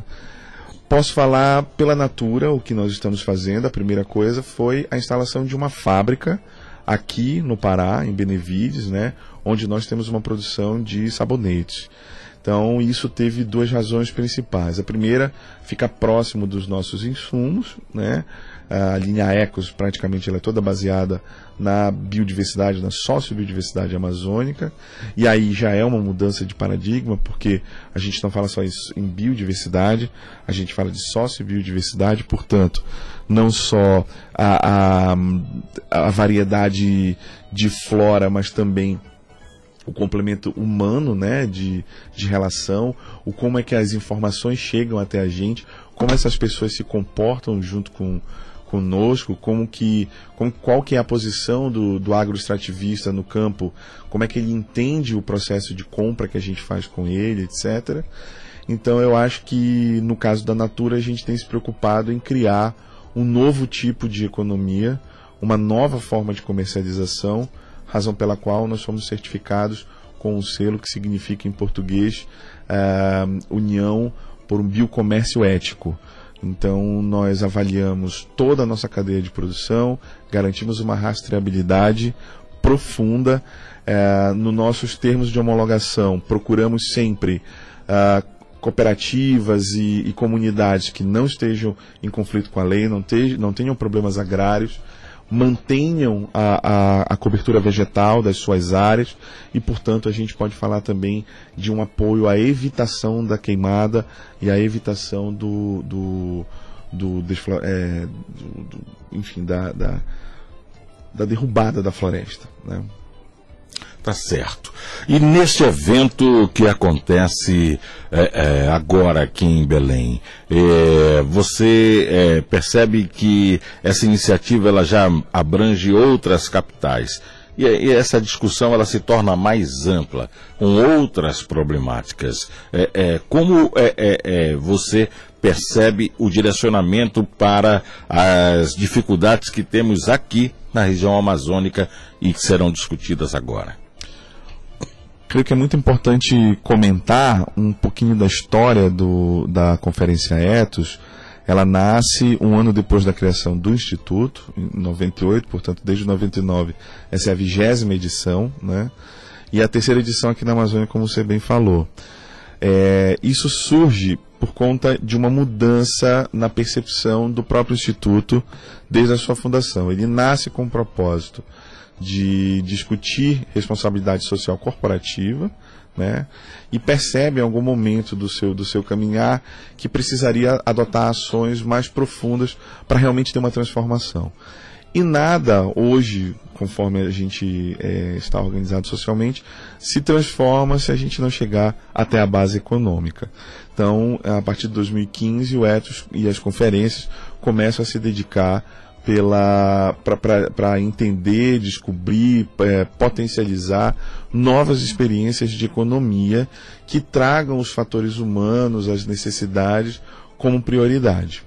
Posso falar pela Natura o que nós estamos fazendo. A primeira coisa foi a instalação de uma fábrica aqui no Pará, em Benevides, né, onde nós temos uma produção de sabonetes. Então, isso teve duas razões principais. A primeira, ficar próximo dos nossos insumos, né? A linha Ecos, praticamente, ela é toda baseada na biodiversidade, na sociobiodiversidade amazônica. E aí já é uma mudança de paradigma, porque a gente não fala só isso em biodiversidade, a gente fala de sociobiodiversidade, portanto, não só a, a, a variedade de flora, mas também o complemento humano, né, de, de relação, o como é que as informações chegam até a gente, como essas pessoas se comportam junto com conosco, como que, como, qual que é a posição do, do agroextrativista no campo, como é que ele entende o processo de compra que a gente faz com ele, etc. Então eu acho que no caso da Natura a gente tem se preocupado em criar um novo tipo de economia, uma nova forma de comercialização, razão pela qual nós fomos certificados com um selo que significa em português uh, União por um Biocomércio Ético. Então, nós avaliamos toda a nossa cadeia de produção, garantimos uma rastreabilidade profunda. Uh, nos nossos termos de homologação, procuramos sempre uh, cooperativas e, e, comunidades que não estejam em conflito com a lei, não, te, não tenham problemas agrários mantenham a, a, a, cobertura vegetal das suas áreas e, portanto, a gente pode falar também de um apoio à evitação da queimada e à evitação do, do, do, é, do, enfim, da, da, da, derrubada da floresta. Né? Tá certo. E nesse evento que acontece é, é, agora aqui em Belém, é, você é, percebe que essa iniciativa ela já abrange outras capitais. E, e, essa discussão ela se torna mais ampla, com outras problemáticas. É, é, como você percebe o direcionamento para as dificuldades que temos aqui na região amazônica e que serão discutidas agora? Creio que é muito importante comentar um pouquinho da história do, da Conferência Etos. Ela nasce um ano depois da criação do Instituto, em 98, portanto, desde 99, essa é a vigésima edição, né? E a terceira edição aqui na Amazônia, como você bem falou. É, isso surge por conta de uma mudança na percepção do próprio Instituto desde a sua fundação. Ele nasce com um propósito de discutir responsabilidade social corporativa, né? E percebe em algum momento do seu, do seu caminhar que precisaria adotar ações mais profundas para realmente ter uma transformação. E nada hoje, conforme a gente é, está organizado socialmente, se transforma se a gente não chegar até a base econômica. Então, a partir de 2015, o Etos e as conferências começam a se dedicar para entender, descobrir, é, potencializar novas experiências de economia que tragam os fatores humanos, as necessidades como prioridade.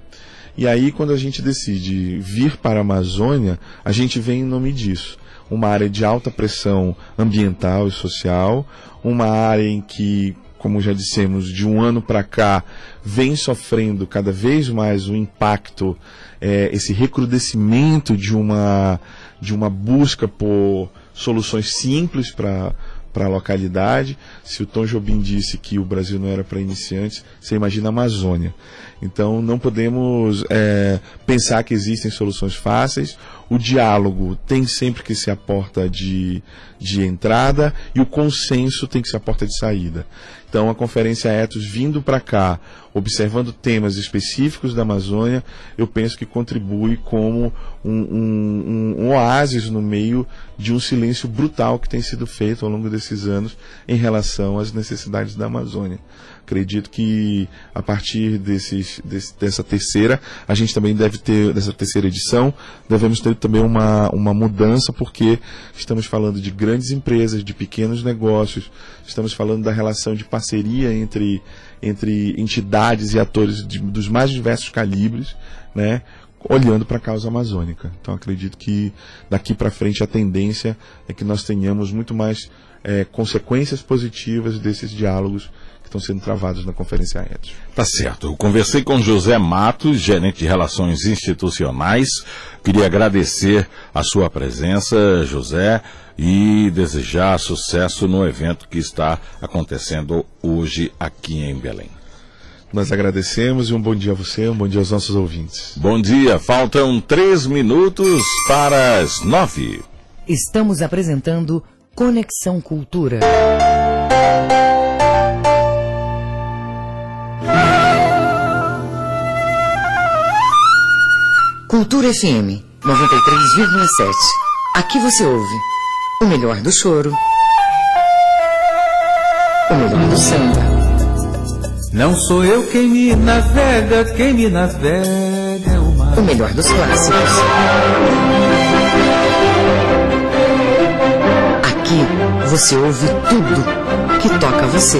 E aí, quando a gente decide vir para a Amazônia, a gente vem em nome disso. Uma área de alta pressão ambiental e social, uma área em que como já dissemos, de um ano para cá, vem sofrendo cada vez mais o impacto, é, esse recrudescimento de uma, de uma busca por soluções simples para para a localidade. Se o Tom Jobim disse que o Brasil não era para iniciantes, você imagina a Amazônia. Então não podemos é, pensar que existem soluções fáceis. O diálogo tem sempre que ser a porta de, de entrada e o consenso tem que ser a porta de saída. Então a Conferência Etos vindo para cá, observando temas específicos da Amazônia, eu penso que contribui como um, um, um, um oásis no meio de um silêncio brutal que tem sido feito ao longo desses anos em relação às necessidades da Amazônia. Acredito que a partir desses, desse, dessa terceira, a gente também deve ter, dessa terceira edição, devemos ter também uma, uma mudança, porque estamos falando de grandes empresas, de pequenos negócios, estamos falando da relação de parceria entre, entre entidades e atores de, dos mais diversos calibres, né? olhando para a causa amazônica. Então acredito que daqui para frente a tendência é que nós tenhamos muito mais é, consequências positivas desses diálogos estão sendo travados na Conferência EDS. Tá certo. Eu conversei com José Matos, gerente de Relações Institucionais. Queria agradecer a sua presença, José, e desejar sucesso no evento que está acontecendo hoje aqui em Belém. Nós agradecemos e um bom dia a você, um bom dia aos nossos ouvintes. Bom dia, faltam três minutos para as nove. Estamos apresentando Conexão Cultura. Cultura FM 93,7. Aqui você ouve o melhor do choro, o melhor do samba não sou eu quem me navega, quem me navega é o mar. O melhor dos clássicos. Aqui você ouve tudo que toca você.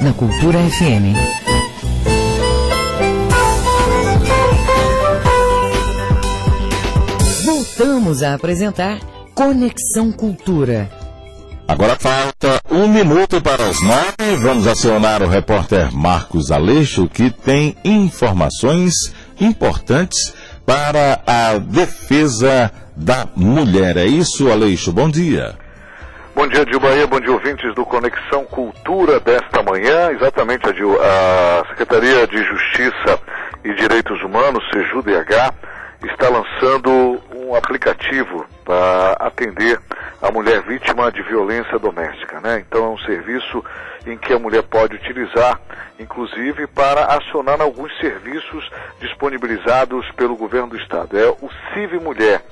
na Cultura FM. Voltamos a apresentar Conexão Cultura. Agora falta um minuto para as nove. Vamos acionar o repórter Marcos Aleixo, que tem informações importantes para a defesa da mulher. É isso, Aleixo? Bom dia. Bom dia, Bahia. Bom dia, ouvintes do Conexão Cultura desta manhã. Exatamente, Adil, a Secretaria de Justiça e Direitos Humanos, SEJUDH, está lançando um aplicativo para atender a mulher vítima de violência doméstica. Né? Então é um serviço em que a mulher pode utilizar, inclusive, para acionar alguns serviços disponibilizados pelo governo do estado. É o CIV Mulher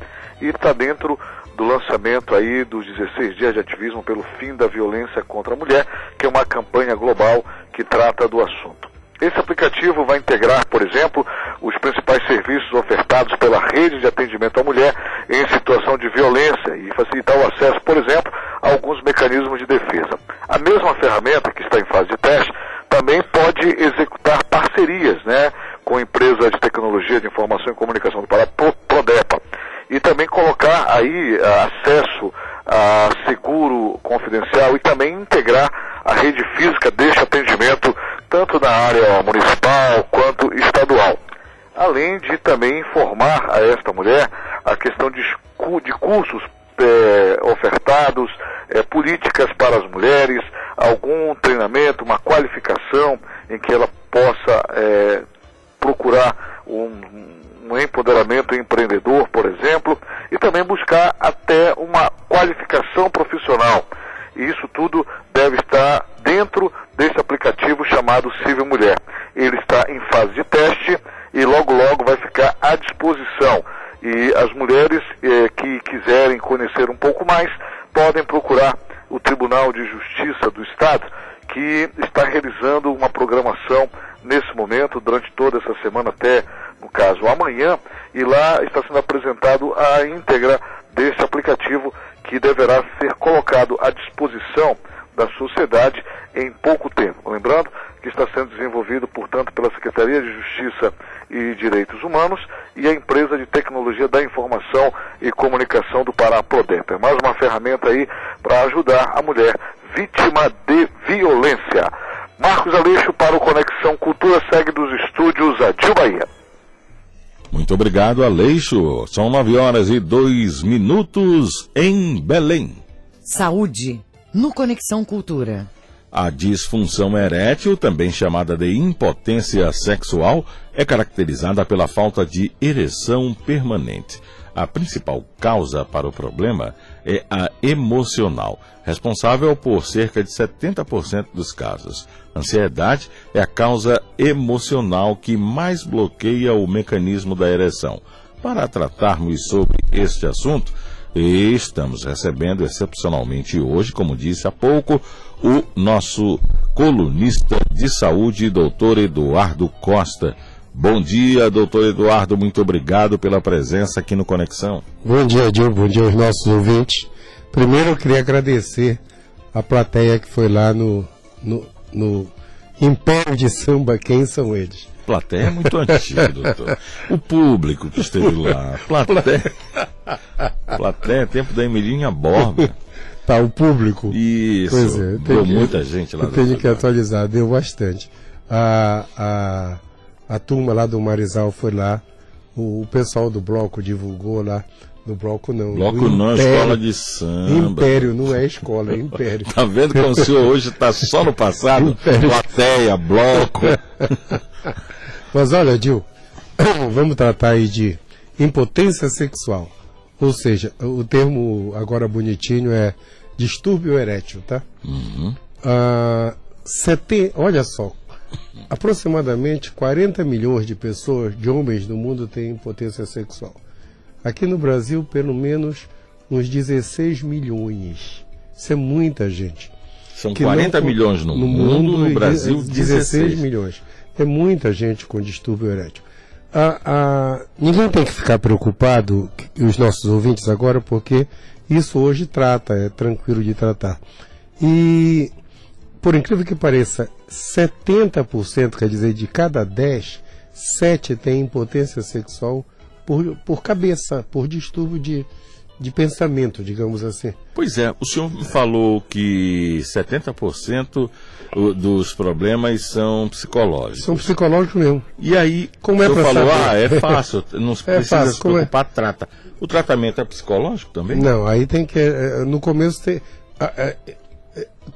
e está dentro do lançamento aí dos 16 dias de ativismo pelo fim da violência contra a mulher, que é uma campanha global que trata do assunto. Esse aplicativo vai integrar, por exemplo, os principais serviços ofertados pela rede de atendimento à mulher em situação de violência e facilitar o acesso, por exemplo, a alguns mecanismos de defesa. A mesma ferramenta que está em fase de teste também pode executar parcerias né, com empresas de tecnologia de informação e comunicação do Pará, Prodepa, e também colocar aí uh, acesso a seguro confidencial e também integrar a rede física deste atendimento tanto na área municipal quanto estadual. Além de também informar a esta mulher a questão de, de cursos é, ofertados, é, políticas para as mulheres, algum treinamento, uma qualificação em que ela possa é, procurar um, um empoderamento empreendedor, por exemplo, e também buscar até uma qualificação profissional. E isso tudo deve estar dentro desse aplicativo chamado Civil Mulher. Ele está em fase de teste e logo logo vai ficar à disposição. E as mulheres eh, que quiserem conhecer um pouco mais podem procurar o Tribunal de Justiça do Estado, que está realizando uma programação nesse momento, durante toda essa semana até, no caso, amanhã, e lá está sendo apresentado a íntegra desse aplicativo que deverá ser colocado à disposição da sociedade em pouco tempo. Lembrando que está sendo desenvolvido, portanto, pela Secretaria de Justiça e Direitos Humanos e a empresa de tecnologia da informação e comunicação do Pará Prodep. É mais uma ferramenta aí para ajudar a mulher vítima de violência. Marcos Aleixo para o Conexão Cultura segue dos estúdios a Bahia. Muito obrigado, Aleixo. São nove horas e dois minutos em Belém. Saúde, no Conexão Cultura. A disfunção erétil, também chamada de impotência sexual, é caracterizada pela falta de ereção permanente. A principal causa para o problema é a emocional, responsável por cerca de 70% dos casos. Ansiedade é a causa emocional que mais bloqueia o mecanismo da ereção. Para tratarmos sobre este assunto, estamos recebendo excepcionalmente hoje, como disse há pouco, o nosso colunista de saúde, doutor Eduardo Costa. Bom dia, doutor Eduardo, muito obrigado pela presença aqui no Conexão. Bom dia, Diogo, bom dia aos nossos ouvintes. Primeiro eu queria agradecer a plateia que foi lá no, no, no Império de Samba, quem são eles? Plateia é muito antiga, doutor. O público que esteve lá. Plateia. Plateia, tempo da Emilinha Borba. Tá, o público. Isso. Pois é, deu muita gente lá. Eu tenho que atualizar, deu bastante. A, a, a turma lá do Marizal foi lá, o, o pessoal do bloco divulgou lá. No bloco não. Bloco não, Império, escola de samba. Império, não é escola, é império. tá vendo como o senhor hoje está só no passado? Império. Plateia, bloco. Mas olha, Dil, vamos tratar aí de impotência sexual. Ou seja, o termo agora bonitinho é distúrbio erétil, tá? Uhum. Ah, sete, olha só, aproximadamente 40 milhões de pessoas, de homens no mundo, têm impotência sexual. Aqui no Brasil, pelo menos uns 16 milhões. Isso é muita gente. São 40 não, milhões no, no mundo, mundo, no Brasil 16. 16 milhões. É muita gente com distúrbio erétil. A, a, ninguém tem que ficar preocupado, os nossos ouvintes agora, porque isso hoje trata, é tranquilo de tratar. E, por incrível que pareça, 70%, quer dizer, de cada 10, 7 tem impotência sexual por, por cabeça, por distúrbio de, de pensamento, digamos assim. Pois é, o senhor falou que 70% dos problemas são psicológicos. São psicológicos mesmo. E aí, como é o senhor falou, saber? ah, é fácil, não é precisa fácil, se é? preocupar, é? trata. O tratamento é psicológico também? Não, aí tem que, é, no começo tem...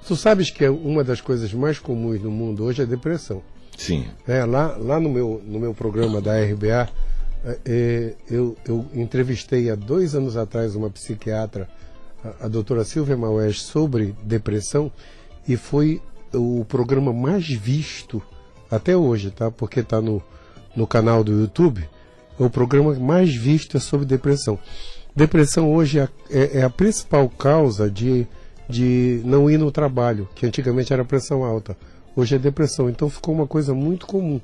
Tu sabes que uma das coisas mais comuns no mundo hoje é a depressão. Sim. É, lá lá no, meu, no meu programa da RBA, é, eu, eu entrevistei há dois anos atrás uma psiquiatra, a, a doutora Silvia Maués, sobre depressão e foi o programa mais visto até hoje, tá? Porque está no, no canal do YouTube. O programa mais visto é sobre depressão. Depressão hoje é, é, é a principal causa de, de não ir no trabalho, que antigamente era pressão alta. Hoje é depressão. Então ficou uma coisa muito comum.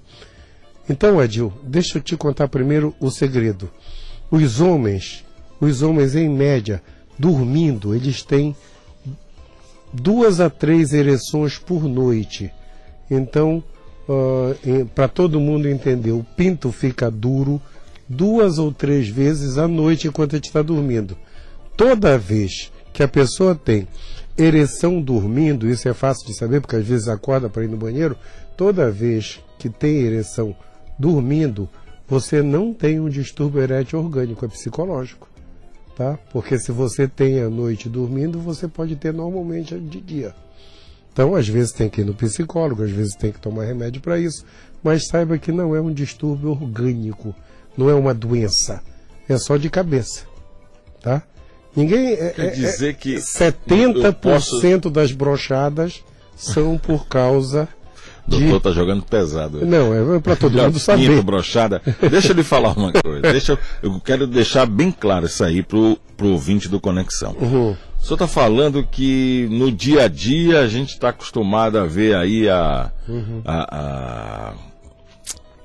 Então, Adil, deixa eu te contar primeiro o segredo. Os homens, os homens em média, dormindo, eles têm duas a três ereções por noite. Então, uh, para todo mundo entender, o pinto fica duro duas ou três vezes à noite enquanto a gente está dormindo. Toda vez que a pessoa tem ereção dormindo, isso é fácil de saber porque às vezes acorda para ir no banheiro, toda vez que tem ereção dormindo, você não tem um distúrbio erétil orgânico, é psicológico. Tá? Porque se você tem a noite dormindo, você pode ter normalmente de dia. Então, às vezes tem que ir no psicólogo, às vezes tem que tomar remédio para isso, mas saiba que não é um distúrbio orgânico, não é uma doença, é só de cabeça, tá? Ninguém é, Quer é, dizer é, que 70% posso... das brochadas são por causa o doutor tá jogando pesado. Não, é para todo mundo saber. Quinto, brochada. Deixa eu lhe falar uma coisa. Deixa eu, eu quero deixar bem claro isso aí pro, pro ouvinte do Conexão. Uhum. O senhor está falando que no dia a dia a gente está acostumado a ver aí a, uhum. a, a,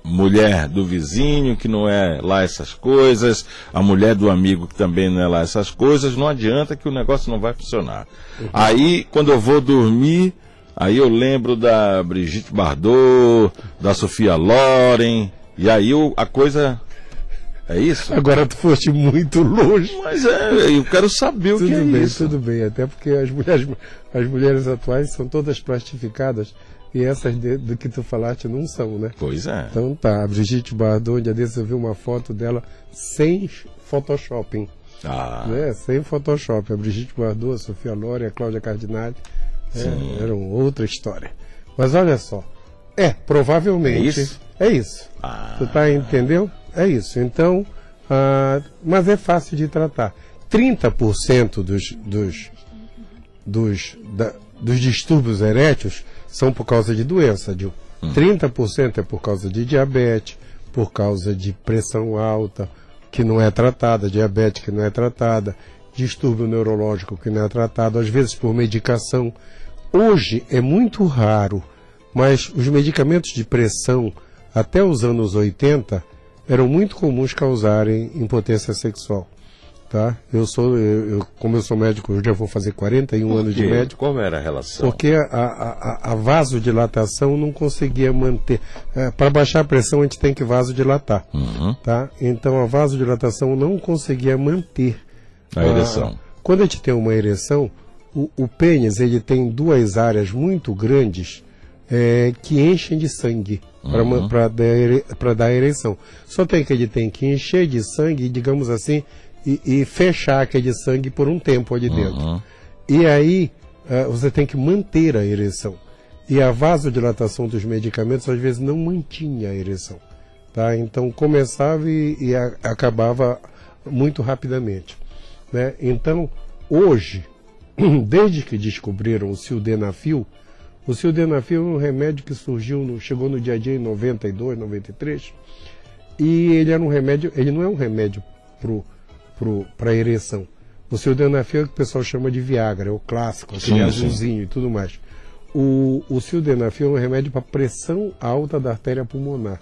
mulher do vizinho que não é lá essas coisas, a mulher do amigo que também não é lá essas coisas. Não adianta que o negócio não vai funcionar. Uhum. Aí, quando eu vou dormir Aí eu lembro da Brigitte Bardot, da Sofia Loren, e aí eu, a coisa É isso? Agora tu foste muito longe. Mas é, eu quero saber o tudo que é bem, isso. Tudo bem, até porque as mulheres, as mulheres atuais são todas plastificadas e essas de, do que tu falaste não são, né? Pois é. Então tá, a Brigitte Bardot, um dia desses eu vi uma foto dela sem photoshopping. Ah. Né? Sem Photoshop. A Brigitte Bardot, a Sofia Loren, a Cláudia Cardinale. É, eram outra história. Mas olha só. É, provavelmente. É isso? É isso. Ah. Tu tá entendeu? É isso. Então, ah, mas é fácil de tratar. 30% dos, dos, dos, da, dos distúrbios eréteis são por causa de doença, Dil. 30% é por causa de diabetes, por causa de pressão alta, que não é tratada, diabetes que não é tratada, distúrbio neurológico que não é tratado, às vezes por medicação. Hoje é muito raro, mas os medicamentos de pressão até os anos 80 eram muito comuns causarem impotência sexual. Tá? Eu sou, eu, eu- como eu sou médico, eu já vou fazer 41 anos de médico. Qual era a relação? Porque a, a, a- a vasodilatação não conseguia manter. Para baixar a pressão, a gente tem que vasodilatar. Uhum. Tá? Então a vasodilatação não conseguia manter A ereção. quando a gente tem uma ereção, o, o pênis ele tem duas áreas muito grandes é, que enchem de sangue Uhum. para dar, dar ereção. Só tem que ele tem que encher de sangue, digamos assim, e, e fechar aquele sangue por um tempo ali dentro. Uhum. E aí eh, você tem que manter a ereção. E a vasodilatação dos medicamentos às vezes não mantinha a ereção. Tá? Então começava e, e a- acabava muito rapidamente. Né? Então, hoje, desde que descobriram o sildenafil, o sildenafil é um remédio que surgiu, no, chegou no dia a dia em 92, 93, e ele era um remédio, ele não é um remédio pro, para ereção. O sildenafil é o que o pessoal chama de Viagra, é o clássico, aquele Sim, azulzinho e tudo mais. O, o sildenafil é um remédio para pressão alta da artéria pulmonar,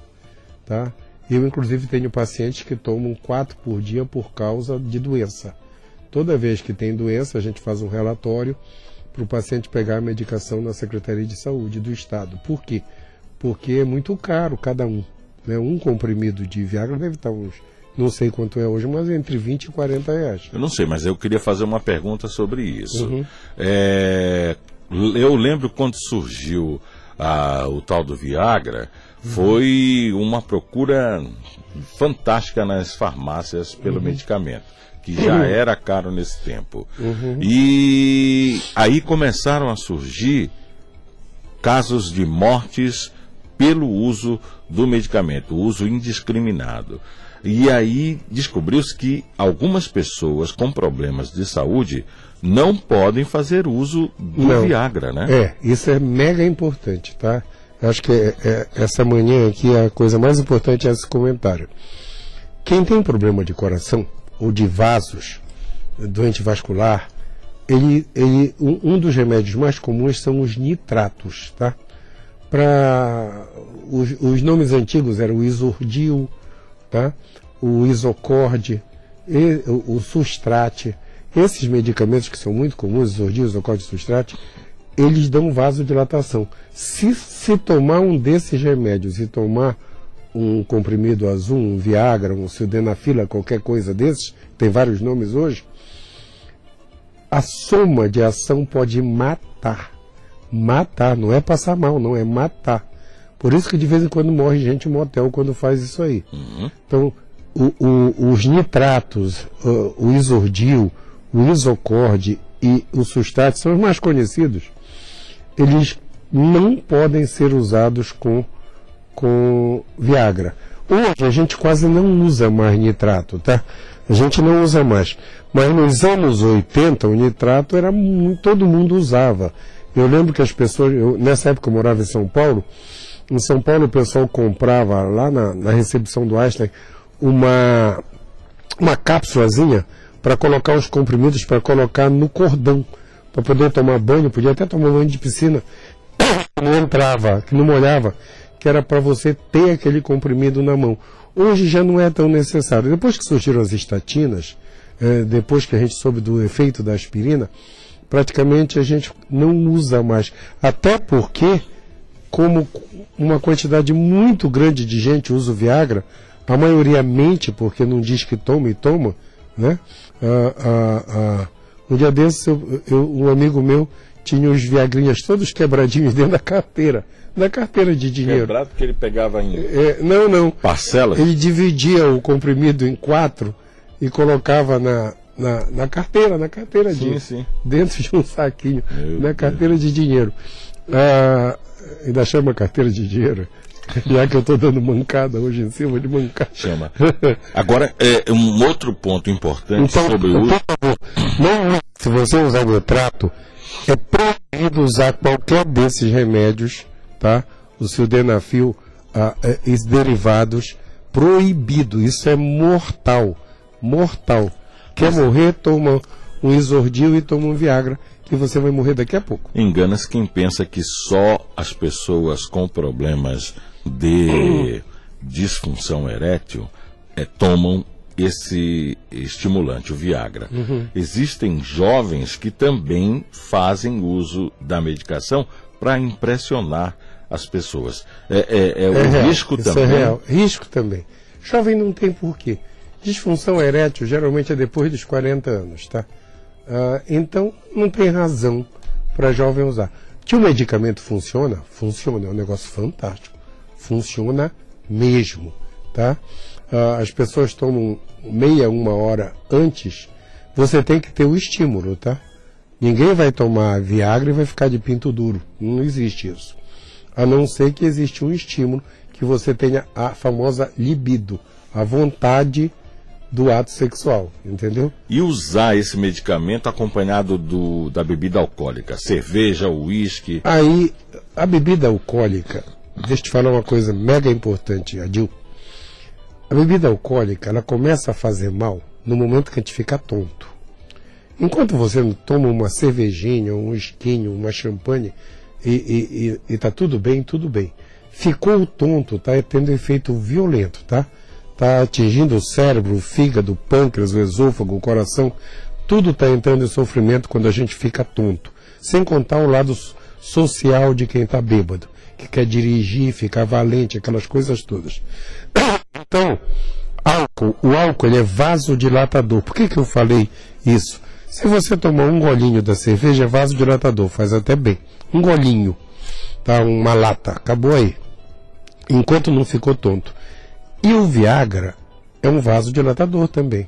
tá? Eu, inclusive, tenho pacientes que tomam quatro por dia por causa de doença. Toda vez que tem doença, a gente faz um relatório para o paciente pegar a medicação na Secretaria de Saúde do Estado. Por quê? Porque é muito caro cada um. Né? Um comprimido de Viagra deve estar uns, não sei quanto é hoje, mas entre 20 e 40 reais. Eu não sei, mas eu queria fazer uma pergunta sobre isso. Uhum. É, eu lembro quando surgiu ah, o tal do Viagra, foi uma procura fantástica nas farmácias pelo Uhum. medicamento, que já Uhum. era caro nesse tempo. Uhum. E aí começaram a surgir casos de mortes pelo uso do medicamento, o uso indiscriminado. E aí descobriu-se que algumas pessoas com problemas de saúde não podem fazer uso do Não. Viagra, né? É, isso é mega importante, tá? Acho que é- é- essa manhã aqui a coisa mais importante é esse comentário. Quem tem problema de coração ou de vasos, doente vascular, ele, ele, um, um dos remédios mais comuns são os nitratos, tá? Para os, os nomes antigos eram o isordil, tá? O isocorde, o, sustrate. Esses medicamentos que são muito comuns, isordil, isocorde e sustrate, eles dão vasodilatação. Se se tomar um desses remédios e tomar um comprimido azul, um Viagra, um sildenafila, qualquer coisa desses, tem vários nomes hoje, a soma de ação pode matar. Matar, não é passar mal, não, é matar. Por isso que de vez em quando morre gente em motel quando faz isso aí. Então, o- o- os nitratos, o, o isordil, o isocorde e o sustrate são os mais conhecidos. Eles não podem ser usados com, com Viagra. Hoje a gente quase não usa mais nitrato, tá? A gente não usa mais. Mas nos anos 80 o nitrato era todo mundo usava. Eu lembro que as pessoas, eu, nessa época eu morava em São Paulo, em São Paulo o pessoal comprava lá na, na recepção do Einstein uma, uma cápsulazinha para colocar os comprimidos para colocar no cordão, para poder tomar banho, podia até tomar banho de piscina, que não entrava, que não molhava, que era para você ter aquele comprimido na mão. Hoje já não é tão necessário. Depois que surgiram as estatinas, eh, depois que a gente soube do efeito da aspirina, praticamente a gente não usa mais. Até porque, como uma quantidade muito grande de gente usa o Viagra, A maioria mente porque não diz que toma e toma, né? Ah, ah, ah, um dia desses, eu, eu- um amigo meu tinha os viagrinhas todos quebradinhos dentro da carteira, na carteira de dinheiro. Quebrado que ele pegava em É, não, não. parcelas. Ele dividia o comprimido em quatro e colocava na, na, na carteira, na carteira Sim, de sim. dentro de um saquinho, Meu na carteira de dinheiro. Ah, ainda chama carteira de dinheiro, já que eu estou dando mancada hoje em cima de mancada. Chama. Agora, é, um outro ponto importante Então, sobre o uso. por favor, não, se você usar o trato, é proibido usar qualquer desses remédios, tá? O sildenafil, ah, eh, esses derivados, proibido. Isso é mortal, mortal. Quer morrer, toma um isordil e toma um Viagra, que você vai morrer daqui a pouco. Engana-se quem pensa que só as pessoas com problemas de disfunção erétil eh, tomam esse estimulante, o Viagra. Uhum. Existem jovens que também fazem uso da medicação para impressionar as pessoas. É, é- é o real, risco isso também. É real. Risco também. Jovem não tem porquê. Disfunção erétil geralmente é depois dos 40 anos, tá? Ah, então não tem razão para jovem usar. Que o medicamento funciona? Funciona, é um negócio fantástico. Funciona mesmo, tá? Ah, as pessoas tomam meia, uma hora antes, você tem que ter o estímulo, tá? Ninguém vai tomar Viagra e vai ficar de pinto duro. Não existe isso. A não ser que existe um estímulo que você tenha a famosa libido, a vontade do ato sexual, entendeu? E usar esse medicamento acompanhado do, da bebida alcoólica, cerveja, uísque. Aí, a bebida alcoólica, deixa eu te falar uma coisa mega importante, Adil. A bebida alcoólica, ela começa a fazer mal no momento que a gente fica tonto. Enquanto você não toma uma cervejinha, um esquinho, uma champanhe e, e, e, e tá tudo bem, tudo bem. Ficou tonto, tá tendo efeito violento, tá? Tá atingindo o cérebro, o fígado, o pâncreas, o esôfago, o coração. Tudo está entrando em sofrimento quando a gente fica tonto. Sem contar o lado so- social de quem está bêbado, que quer dirigir, ficar valente, aquelas coisas todas. Então, álcool, o álcool ele é vasodilatador. Por que, que eu falei isso? Se você tomar um golinho da cerveja, é vasodilatador, faz até bem. Um golinho, tá? Uma lata, acabou aí. Enquanto não ficou tonto. E o Viagra é um vasodilatador também.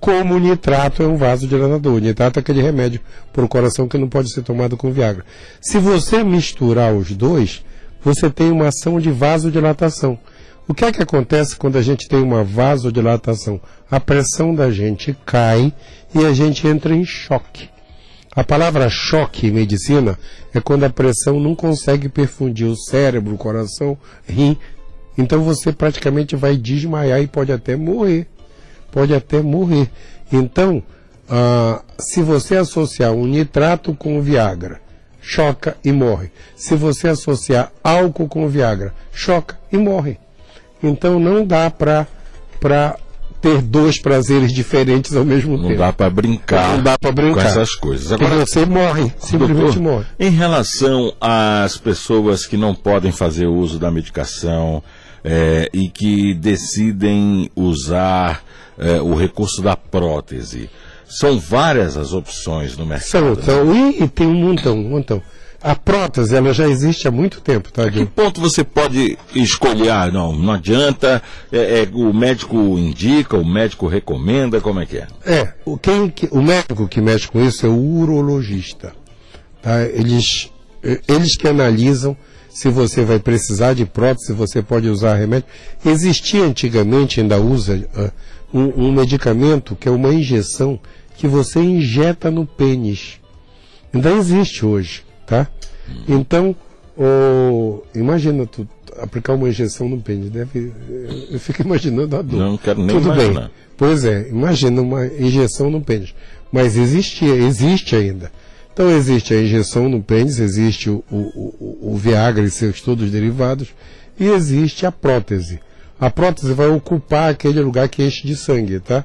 Como o nitrato é um vasodilatador. O nitrato é aquele remédio para o coração que não pode ser tomado com Viagra. Se você misturar os dois, você tem uma ação de vasodilatação. O que é que acontece quando a gente tem uma vasodilatação? A pressão da gente cai e a gente entra em choque. A palavra choque em medicina é quando a pressão não consegue perfundir o cérebro, o coração, rim. Então você praticamente vai desmaiar e pode até morrer. Pode até morrer. Então, ah, se você associar um nitrato com o Viagra, choca e morre. Se você associar álcool com o Viagra, choca e morre. Então não dá para ter dois prazeres diferentes ao mesmo Não tempo. dá para brincar, Não dá pra brincar. com essas coisas. Porque você morre, simplesmente doutor, morre. Em relação às pessoas que não podem fazer uso da medicação eh, e que decidem usar eh, o recurso da prótese, são várias as opções no São, mercado. né? são, e, e tem um montão, um montão. A prótese, ela já existe há muito tempo, tá, Que ponto você pode escolher? Ah, não, não adianta, é, é, o médico indica, o médico recomenda, como é que é? É, o, quem, que- o médico que mexe com isso é o urologista. Tá? Eles, eh, eles que analisam se você vai precisar de prótese, se você pode usar remédio. Existia antigamente, ainda usa, ah, um, um medicamento que é uma injeção que você injeta no pênis. Ainda existe hoje, tá? Então, imagina tu aplicar uma injeção no pênis, deve, eu fico imaginando a dor. Não quero nem Tudo imaginar. bem. Pois é, imagina uma injeção no pênis. Mas existia, existe ainda. Então existe a injeção no pênis, existe o, o, o, o Viagra e seus todos derivados, e existe a prótese. A prótese vai ocupar aquele lugar que enche de sangue, tá?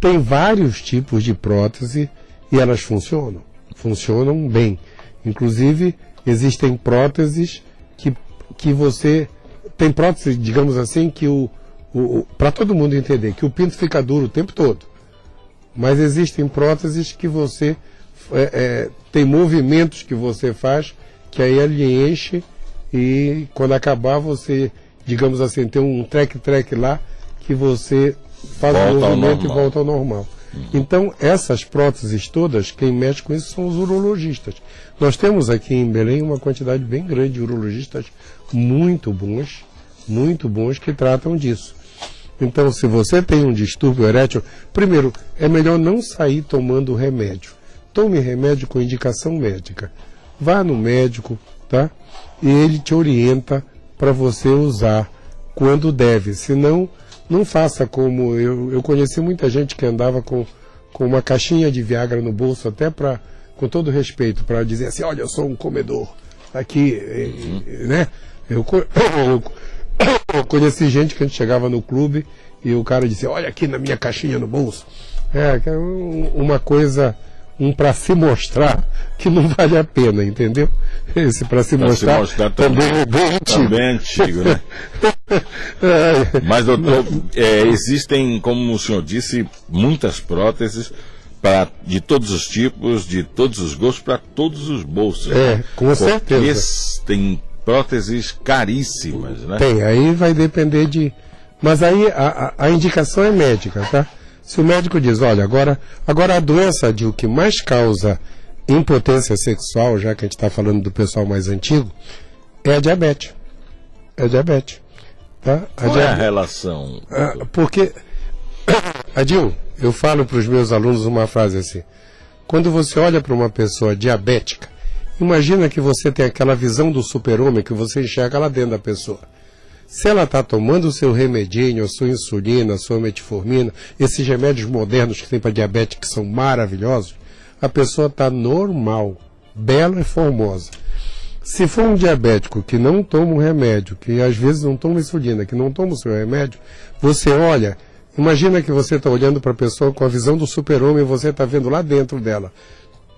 Tem vários tipos de prótese e elas funcionam. Funcionam bem. Inclusive, existem próteses que, que você. Tem prótese, digamos assim, que o, para todo mundo entender que o pinto fica duro o tempo todo. Mas existem próteses que você é, é, tem movimentos que você faz que aí ele enche e quando acabar você, digamos assim, tem um track-track lá que você faz o movimento e volta ao normal. Então, essas próteses todas, quem mexe com isso são os urologistas. Nós temos aqui em Belém uma quantidade bem grande de urologistas muito bons, muito bons que tratam disso. Então, se você tem um distúrbio erétil, primeiro, é melhor não sair tomando remédio. Tome remédio com indicação médica. Vá no médico, tá? E ele te orienta para você usar quando deve. Senão, não faça como eu, eu conheci muita gente que andava com, com uma caixinha de Viagra no bolso, até para, com todo respeito, para dizer assim: olha, eu sou um comedor. Aqui, né? Eu, eu, eu, conheci gente que a gente chegava no clube e o cara dizia: olha aqui na minha caixinha no bolso. É, é uma coisa um para se mostrar que não vale a pena, entendeu? Esse para se, mostrar, se mostrar também, também é bem antigo. Também é antigo, né? Mas, doutor, é, existem, como o senhor disse, muitas próteses para de todos os tipos, de todos os gostos, para todos os bolsos. É, né? com Porque certeza. Tem próteses caríssimas, né? Tem, aí vai depender de. Mas aí a, a, a indicação é médica, tá? Se o médico diz, olha, agora, agora a doença de o que mais causa impotência sexual, já que a gente está falando do pessoal mais antigo, é a diabetes. É a diabetes. Tá? A Qual é a relação? Ah, porque, Adil, eu falo para os meus alunos uma frase assim. Quando você olha para uma pessoa diabética, imagina que você tem aquela visão do super-homem que você enxerga lá dentro da pessoa. Se ela está tomando o seu remedinho, a sua insulina, a sua metformina, esses remédios modernos que tem para diabetes que são maravilhosos, a pessoa está normal, bela e formosa. Se for um diabético que não toma um remédio, que às vezes não toma insulina, que não toma o seu remédio, você olha, imagina que você está olhando para a pessoa com a visão do super-homem e você está vendo lá dentro dela.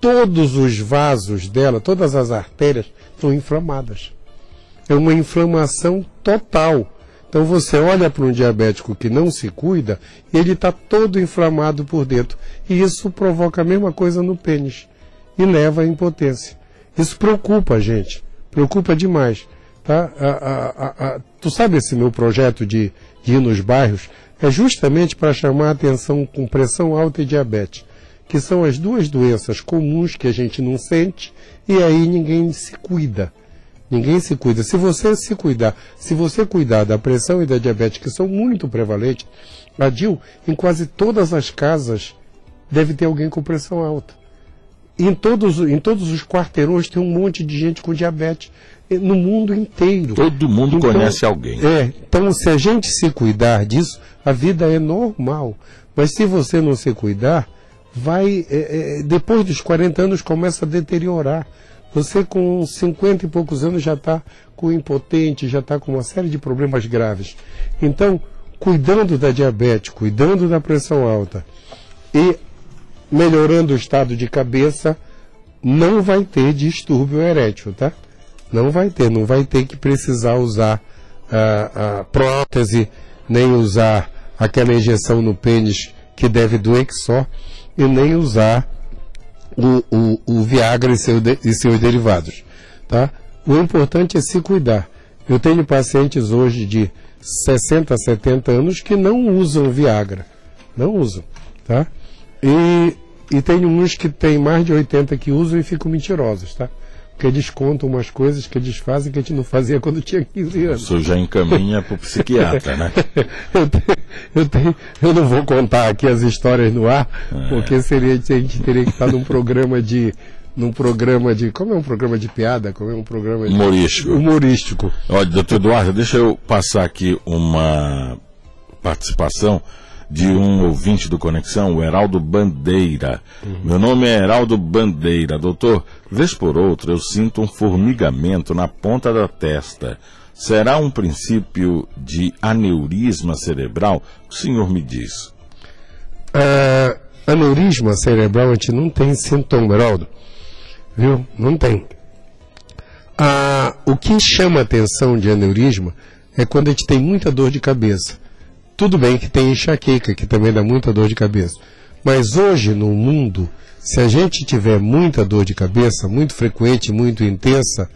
Todos os vasos dela, todas as artérias estão inflamadas é uma inflamação total. Então você olha para um diabético que não se cuida ele está todo inflamado por dentro. E isso provoca a mesma coisa no pênis e leva à impotência. Isso preocupa a gente, preocupa demais. Tá? A, a, a, tu sabe esse meu projeto de, de ir nos bairros? É justamente para chamar a atenção com pressão alta e diabetes, que são as duas doenças comuns que a gente não sente e aí ninguém se cuida. Ninguém se cuida. Se você se cuidar, se você cuidar da pressão e da diabetes, que são muito prevalentes, Adil, em quase todas as casas deve ter alguém com pressão alta. Em todos, em todos os quarteirões tem um monte de gente com diabetes no mundo inteiro. Todo mundo então, conhece alguém. É, então se a gente se cuidar disso, a vida é normal. Mas se você não se cuidar, vai é, é, depois dos 40 anos começa a deteriorar. Você com 50 e poucos anos já está com impotente, já está com uma série de problemas graves. Então, cuidando da diabetes, cuidando da pressão alta e melhorando o estado de cabeça, não vai ter distúrbio erétil, tá? Não vai ter, não vai ter que precisar usar a, a prótese, nem usar aquela injeção no pênis que deve doer que só, e nem usar o, o, o Viagra e, seu e seus derivados. Tá? O importante é se cuidar. Eu tenho pacientes hoje de 60, 70 anos que não usam Viagra. Não usam. Tá? E, e tem uns que têm mais de 80 que usam e ficam mentirosos. Tá? Porque eles contam umas coisas que eles fazem que a gente não fazia quando tinha 15 anos. Isso já encaminha para o psiquiatra, né? eu, tenho, eu, tenho, eu, não vou contar aqui as histórias no ar, é. porque seria, a gente teria que estar num programa de num programa de. Como é um programa de piada? Como é um programa de. Humorístico. Humorístico. Olha, doutor Eduardo, deixa eu passar aqui uma participação de um ouvinte do Conexão, o Heraldo Bandeira. Uhum. Meu nome é Heraldo Bandeira. Doutor, vez por outra eu sinto um formigamento na ponta da testa. Será um princípio de aneurisma cerebral? O senhor me diz. Uh, aneurisma cerebral a gente não tem sintoma, Heraldo. Viu? Não tem. Uh, o que chama atenção de aneurisma é quando a gente tem muita dor de cabeça tudo bem que tem enxaqueca, que também dá muita dor de cabeça. Mas hoje no mundo, se a gente tiver muita dor de cabeça, muito frequente, muito intensa,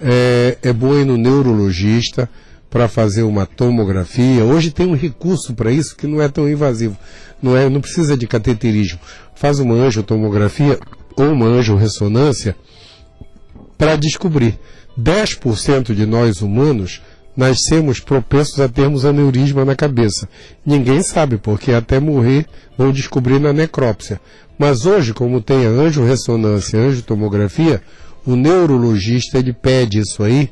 é, é bom ir no neurologista para fazer uma tomografia. Hoje tem um recurso para isso que não é tão invasivo. Não, é, não precisa de cateterismo. Faz uma angiotomografia ou uma angiorressonância para descobrir. 10% de nós humanos nascemos propensos a termos aneurisma na cabeça. Ninguém sabe, porque até morrer vão descobrir na necrópsia. Mas hoje, como tem a angiorressonância, a angiotomografia, o neurologista ele pede isso aí.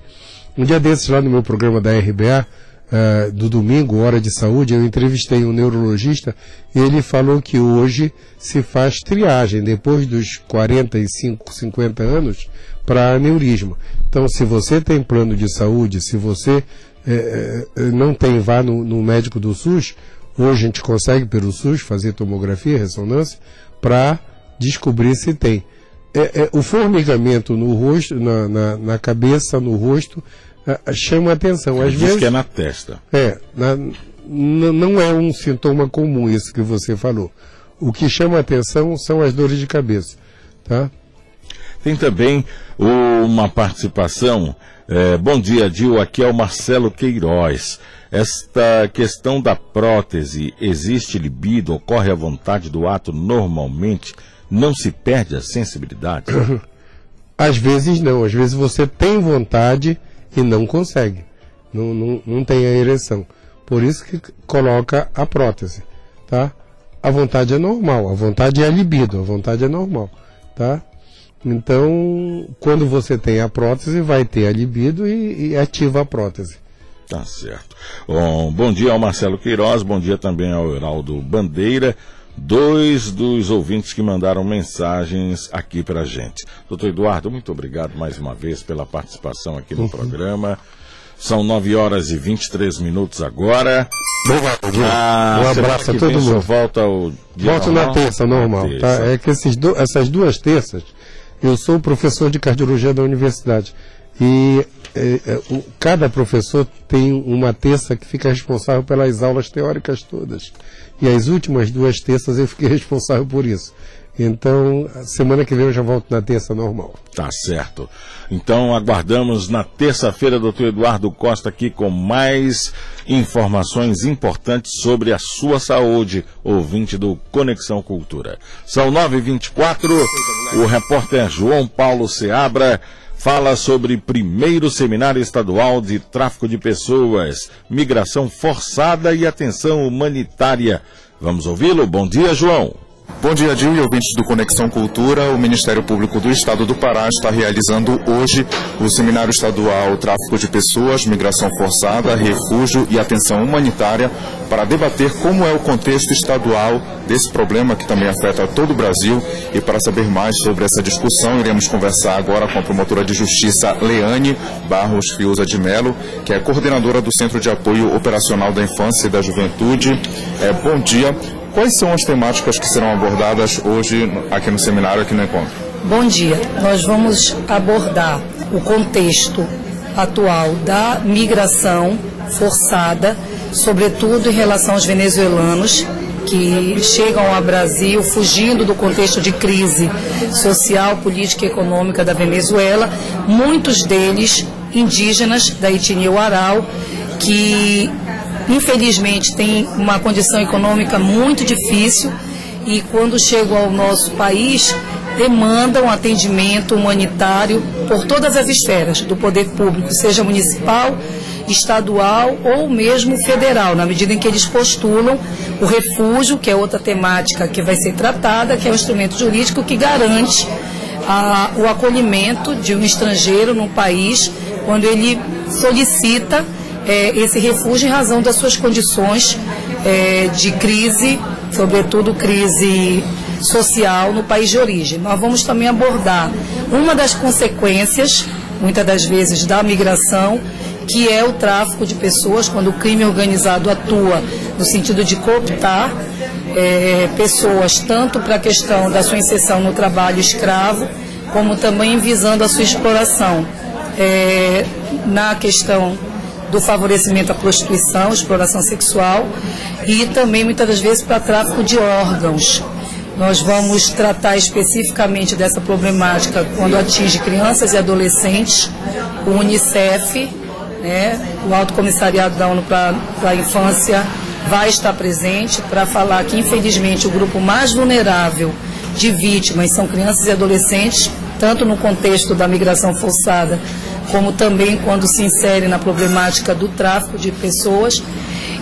Um dia desses, lá no meu programa da RBA, uh, eh, do domingo, Hora de Saúde, eu entrevistei um neurologista e ele falou que hoje se faz triagem, depois dos 45, 50 anos, para aneurisma. Então, se você tem plano de saúde, se você é, não tem, vá no, no, médico do SUS, hoje a gente consegue pelo SUS fazer tomografia, ressonância, para descobrir se tem. É, é, o formigamento no rosto, na, na, na cabeça, no rosto, chama atenção. Às Diz vezes, que é na testa. É, na, não é um sintoma comum isso que você falou. O que chama atenção são as dores de cabeça. Tá? Tem também uma participação. É, bom dia, Dil. Aqui é o Marcelo Queiroz. Esta questão da prótese, existe libido, ocorre à vontade do ato normalmente, não se perde a sensibilidade? Às vezes não, às vezes você tem vontade e não consegue, não, não, não tem a ereção. Por isso que coloca a prótese, tá? A vontade é normal, a vontade é a libido, a vontade é normal, tá? Então, quando você tem a prótese, vai ter a libido e, e ativa a prótese. Tá certo. Bom, bom dia ao Marcelo Queiroz, bom dia também ao Heraldo Bandeira, dois dos ouvintes que mandaram mensagens aqui para gente. Doutor Eduardo, muito obrigado mais uma vez pela participação aqui no uhum. programa. São 9 horas e 23 minutos agora. Ah, um abraço a todo mundo. Volta ao Volto na terça, normal. Na terça. Tá? É que esses do, essas duas terças eu sou professor de cardiologia da universidade e é, é, o, cada professor tem uma terça que fica responsável pelas aulas teóricas todas. E as últimas duas terças eu fiquei responsável por isso. Então, semana que vem eu já volto na terça normal. Tá certo. Então, aguardamos na terça-feira, doutor Eduardo Costa, aqui com mais informações importantes sobre a sua saúde, ouvinte do Conexão Cultura. São 9h24, o repórter João Paulo Seabra fala sobre primeiro seminário estadual de tráfico de pessoas, migração forçada e atenção humanitária. Vamos ouvi-lo? Bom dia, João. Bom dia, Dil e ouvintes do Conexão Cultura. O Ministério Público do Estado do Pará está realizando hoje o Seminário Estadual Tráfico de Pessoas, Migração Forçada, Refúgio e Atenção Humanitária para debater como é o contexto estadual desse problema que também afeta todo o Brasil. E para saber mais sobre essa discussão, iremos conversar agora com a promotora de justiça Leane Barros Fiuza de Melo, que é coordenadora do Centro de Apoio Operacional da Infância e da Juventude. É, bom dia. Quais são as temáticas que serão abordadas hoje aqui no seminário, aqui no encontro? Bom dia. Nós vamos abordar o contexto atual da migração forçada, sobretudo em relação aos venezuelanos que chegam ao Brasil fugindo do contexto de crise social, política e econômica da Venezuela, muitos deles indígenas da etnia Uaral, que infelizmente têm uma condição econômica muito difícil e quando chegam ao nosso país demandam atendimento humanitário por todas as esferas do poder público, seja municipal, estadual ou mesmo federal, na medida em que eles postulam o refúgio, que é outra temática que vai ser tratada, que é um instrumento jurídico que garante a, o acolhimento de um estrangeiro no país quando ele solicita é, esse refúgio em razão das suas condições é, de crise, sobretudo crise social no país de origem. Nós vamos também abordar uma das consequências, muitas das vezes, da migração, que é o tráfico de pessoas, quando o crime organizado atua no sentido de cooptar é, pessoas, tanto para a questão da sua inserção no trabalho escravo, como também visando a sua exploração. É, na questão do favorecimento à prostituição, exploração sexual e também muitas das vezes para tráfico de órgãos. Nós vamos tratar especificamente dessa problemática quando atinge crianças e adolescentes, o Unicef, né, o Alto Comissariado da ONU para a Infância vai estar presente para falar que, infelizmente, o grupo mais vulnerável de vítimas são crianças e adolescentes, tanto no contexto da migração forçada, como também quando se insere na problemática do tráfico de pessoas.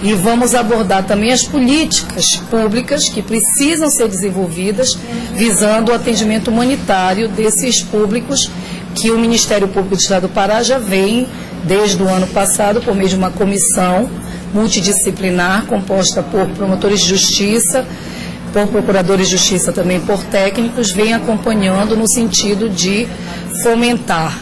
E vamos abordar também as políticas públicas que precisam ser desenvolvidas visando o atendimento humanitário desses públicos que o Ministério Público do Estado do Pará já vem desde o ano passado por meio de uma comissão multidisciplinar composta por promotores de justiça, por procuradores de justiça também por técnicos, vem acompanhando no sentido de fomentar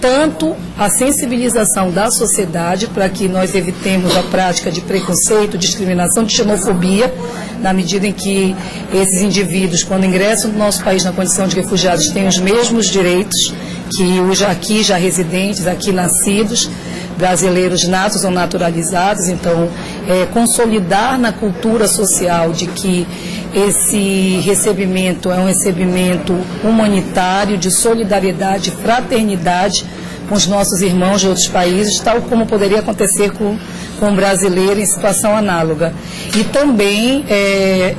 tanto a sensibilização da sociedade para que nós evitemos a prática de preconceito, discriminação, de xenofobia, na medida em que esses indivíduos, quando ingressam no nosso país na condição de refugiados, têm os mesmos direitos que os aqui já residentes, aqui nascidos, brasileiros natos ou naturalizados. Então, é, consolidar na cultura social de que esse recebimento é um recebimento humanitário, de solidariedade, fraternidade com os nossos irmãos de outros países, tal como poderia acontecer com, com um brasileiro em situação análoga. E também é,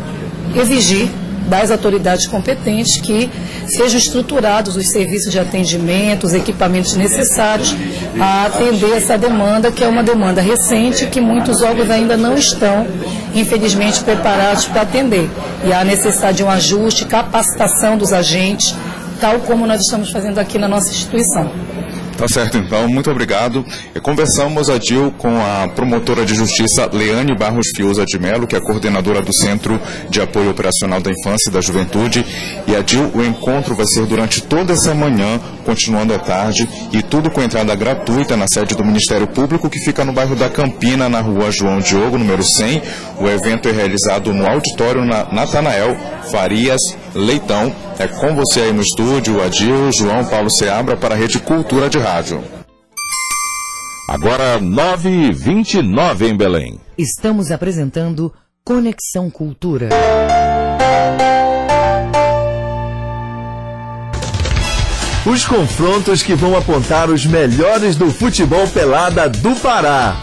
exigir das autoridades competentes que sejam estruturados os serviços de atendimento, os equipamentos necessários a atender essa demanda, que é uma demanda recente que muitos órgãos ainda não estão, infelizmente, preparados para atender. E há necessidade de um ajuste, capacitação dos agentes, tal como nós estamos fazendo aqui na nossa instituição. Tá certo, então. Muito obrigado. Conversamos, Adil, com a promotora de justiça Leane Barros Fiuza de Melo, que é coordenadora do Centro de Apoio Operacional da Infância e da Juventude. E, Adil, o encontro vai ser durante toda essa manhã, continuando à tarde, e tudo com entrada gratuita na sede do Ministério Público, que fica no bairro da Campina, na rua João Diogo, número 100. O evento é realizado no auditório na Natanael Farias Leitão. É com você aí no estúdio, Adil, João Paulo Seabra, para a Rede Cultura de Rádio. Agora 9h29 em Belém. Estamos apresentando Conexão Cultura. Os confrontos que vão apontar os melhores do futebol pelada do Pará.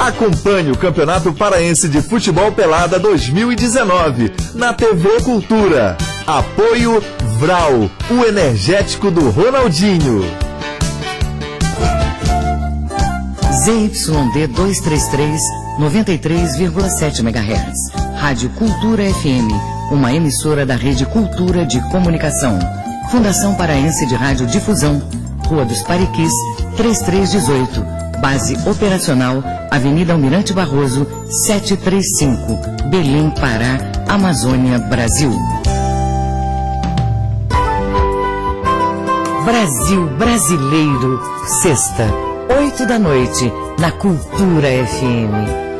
Acompanhe o Campeonato Paraense de Futebol Pelada 2019 na TV Cultura. Apoio Vral, o energético do Ronaldinho. ZYD 233, 93,7 MHz. Rádio Cultura FM, uma emissora da Rede Cultura de Comunicação. Fundação Paraense de Rádio Difusão, Rua dos Pariquis, 3318. Base operacional, Avenida Almirante Barroso, 735, Belém, Pará, Amazônia, Brasil. Brasil Brasileiro, sexta, oito da noite, na Cultura FM.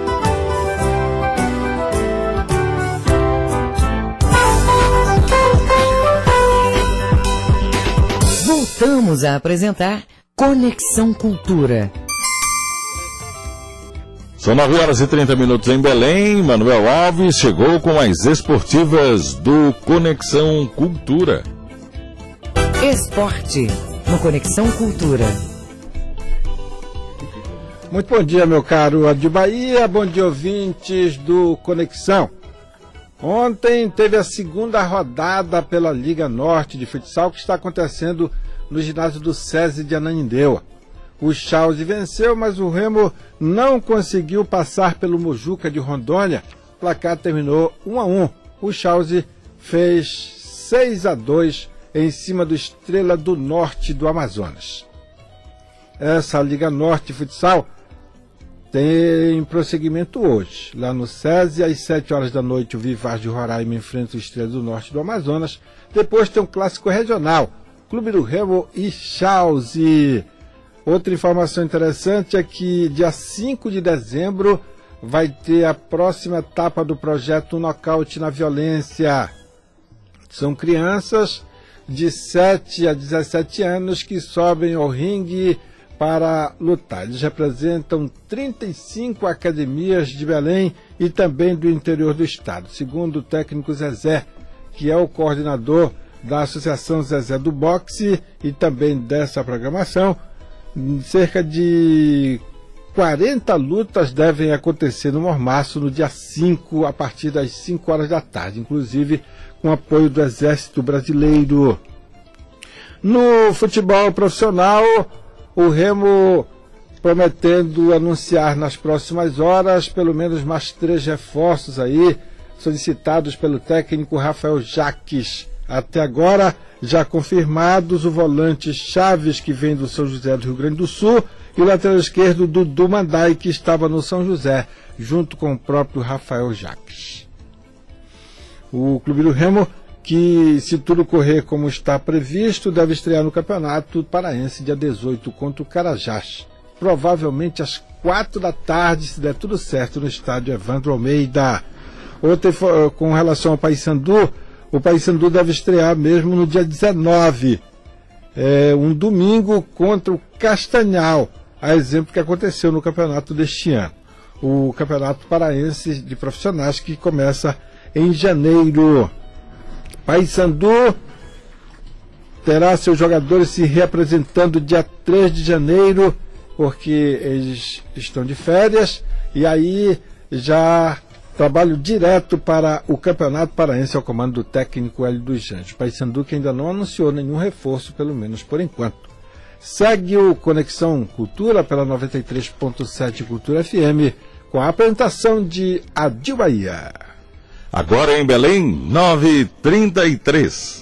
Voltamos a apresentar Conexão Cultura. São 9 horas e 30 minutos em Belém. Manuel Alves chegou com as esportivas do Conexão Cultura. Esporte no Conexão Cultura. Muito bom dia, meu caro Adi Bahia. Bom dia, ouvintes do Conexão. Ontem teve a segunda rodada pela Liga Norte de Futsal que está acontecendo no ginásio do SESI de Ananindeua. O Chause venceu, mas o Remo não conseguiu passar pelo Mojuca de Rondônia. O placar terminou 1 a 1. O Chause fez 6 a 2 em cima do Estrela do Norte do Amazonas. Essa Liga Norte Futsal tem prosseguimento hoje. Lá no SESI, às 7 horas da noite, o Vivaz de Roraima enfrenta o Estrela do Norte do Amazonas. Depois tem um clássico regional, Clube do Remo e Chause. Outra informação interessante é que dia 5 de dezembro vai ter a próxima etapa do projeto Nocaute na Violência. São crianças de 7 a 17 anos que sobem ao ringue para lutar. Eles representam 35 academias de Belém e também do interior do estado. Segundo o técnico Zezé, que é o coordenador da Associação Zezé do Boxe e também dessa programação, cerca de 40 lutas devem acontecer no Mormaço no dia 5, a partir das 5 horas da tarde, inclusive com apoio do Exército Brasileiro. No futebol profissional, o Remo prometendo anunciar nas próximas horas pelo menos mais três reforços aí, solicitados pelo técnico Rafael Jaques. Até agora, já confirmados o volante Chaves, que vem do São José do Rio Grande do Sul, e o lateral esquerdo Dudu Mandai, que estava no São José, junto com o próprio Rafael Jaques. O Clube do Remo, que se tudo correr como está previsto, deve estrear no Campeonato Paraense dia 18 contra o Carajás. Provavelmente às quatro da tarde, se der tudo certo, no estádio Evandro Almeida. Outra, com relação ao Paysandu, o Paysandu deve estrear mesmo no dia 19, é, um domingo contra o Castanhal, a exemplo que aconteceu no campeonato deste ano. O Campeonato Paraense de Profissionais que começa em janeiro. Paysandu terá seus jogadores se reapresentando dia 3 de janeiro, porque eles estão de férias, e aí já trabalho direto para o Campeonato Paraense ao comando do técnico Hélio dos Anjos. Paysandu que ainda não anunciou nenhum reforço, pelo menos por enquanto. Segue o Conexão Cultura pela 93.7 Cultura FM, com a apresentação de Adil Bahia. Agora em Belém, 9h33.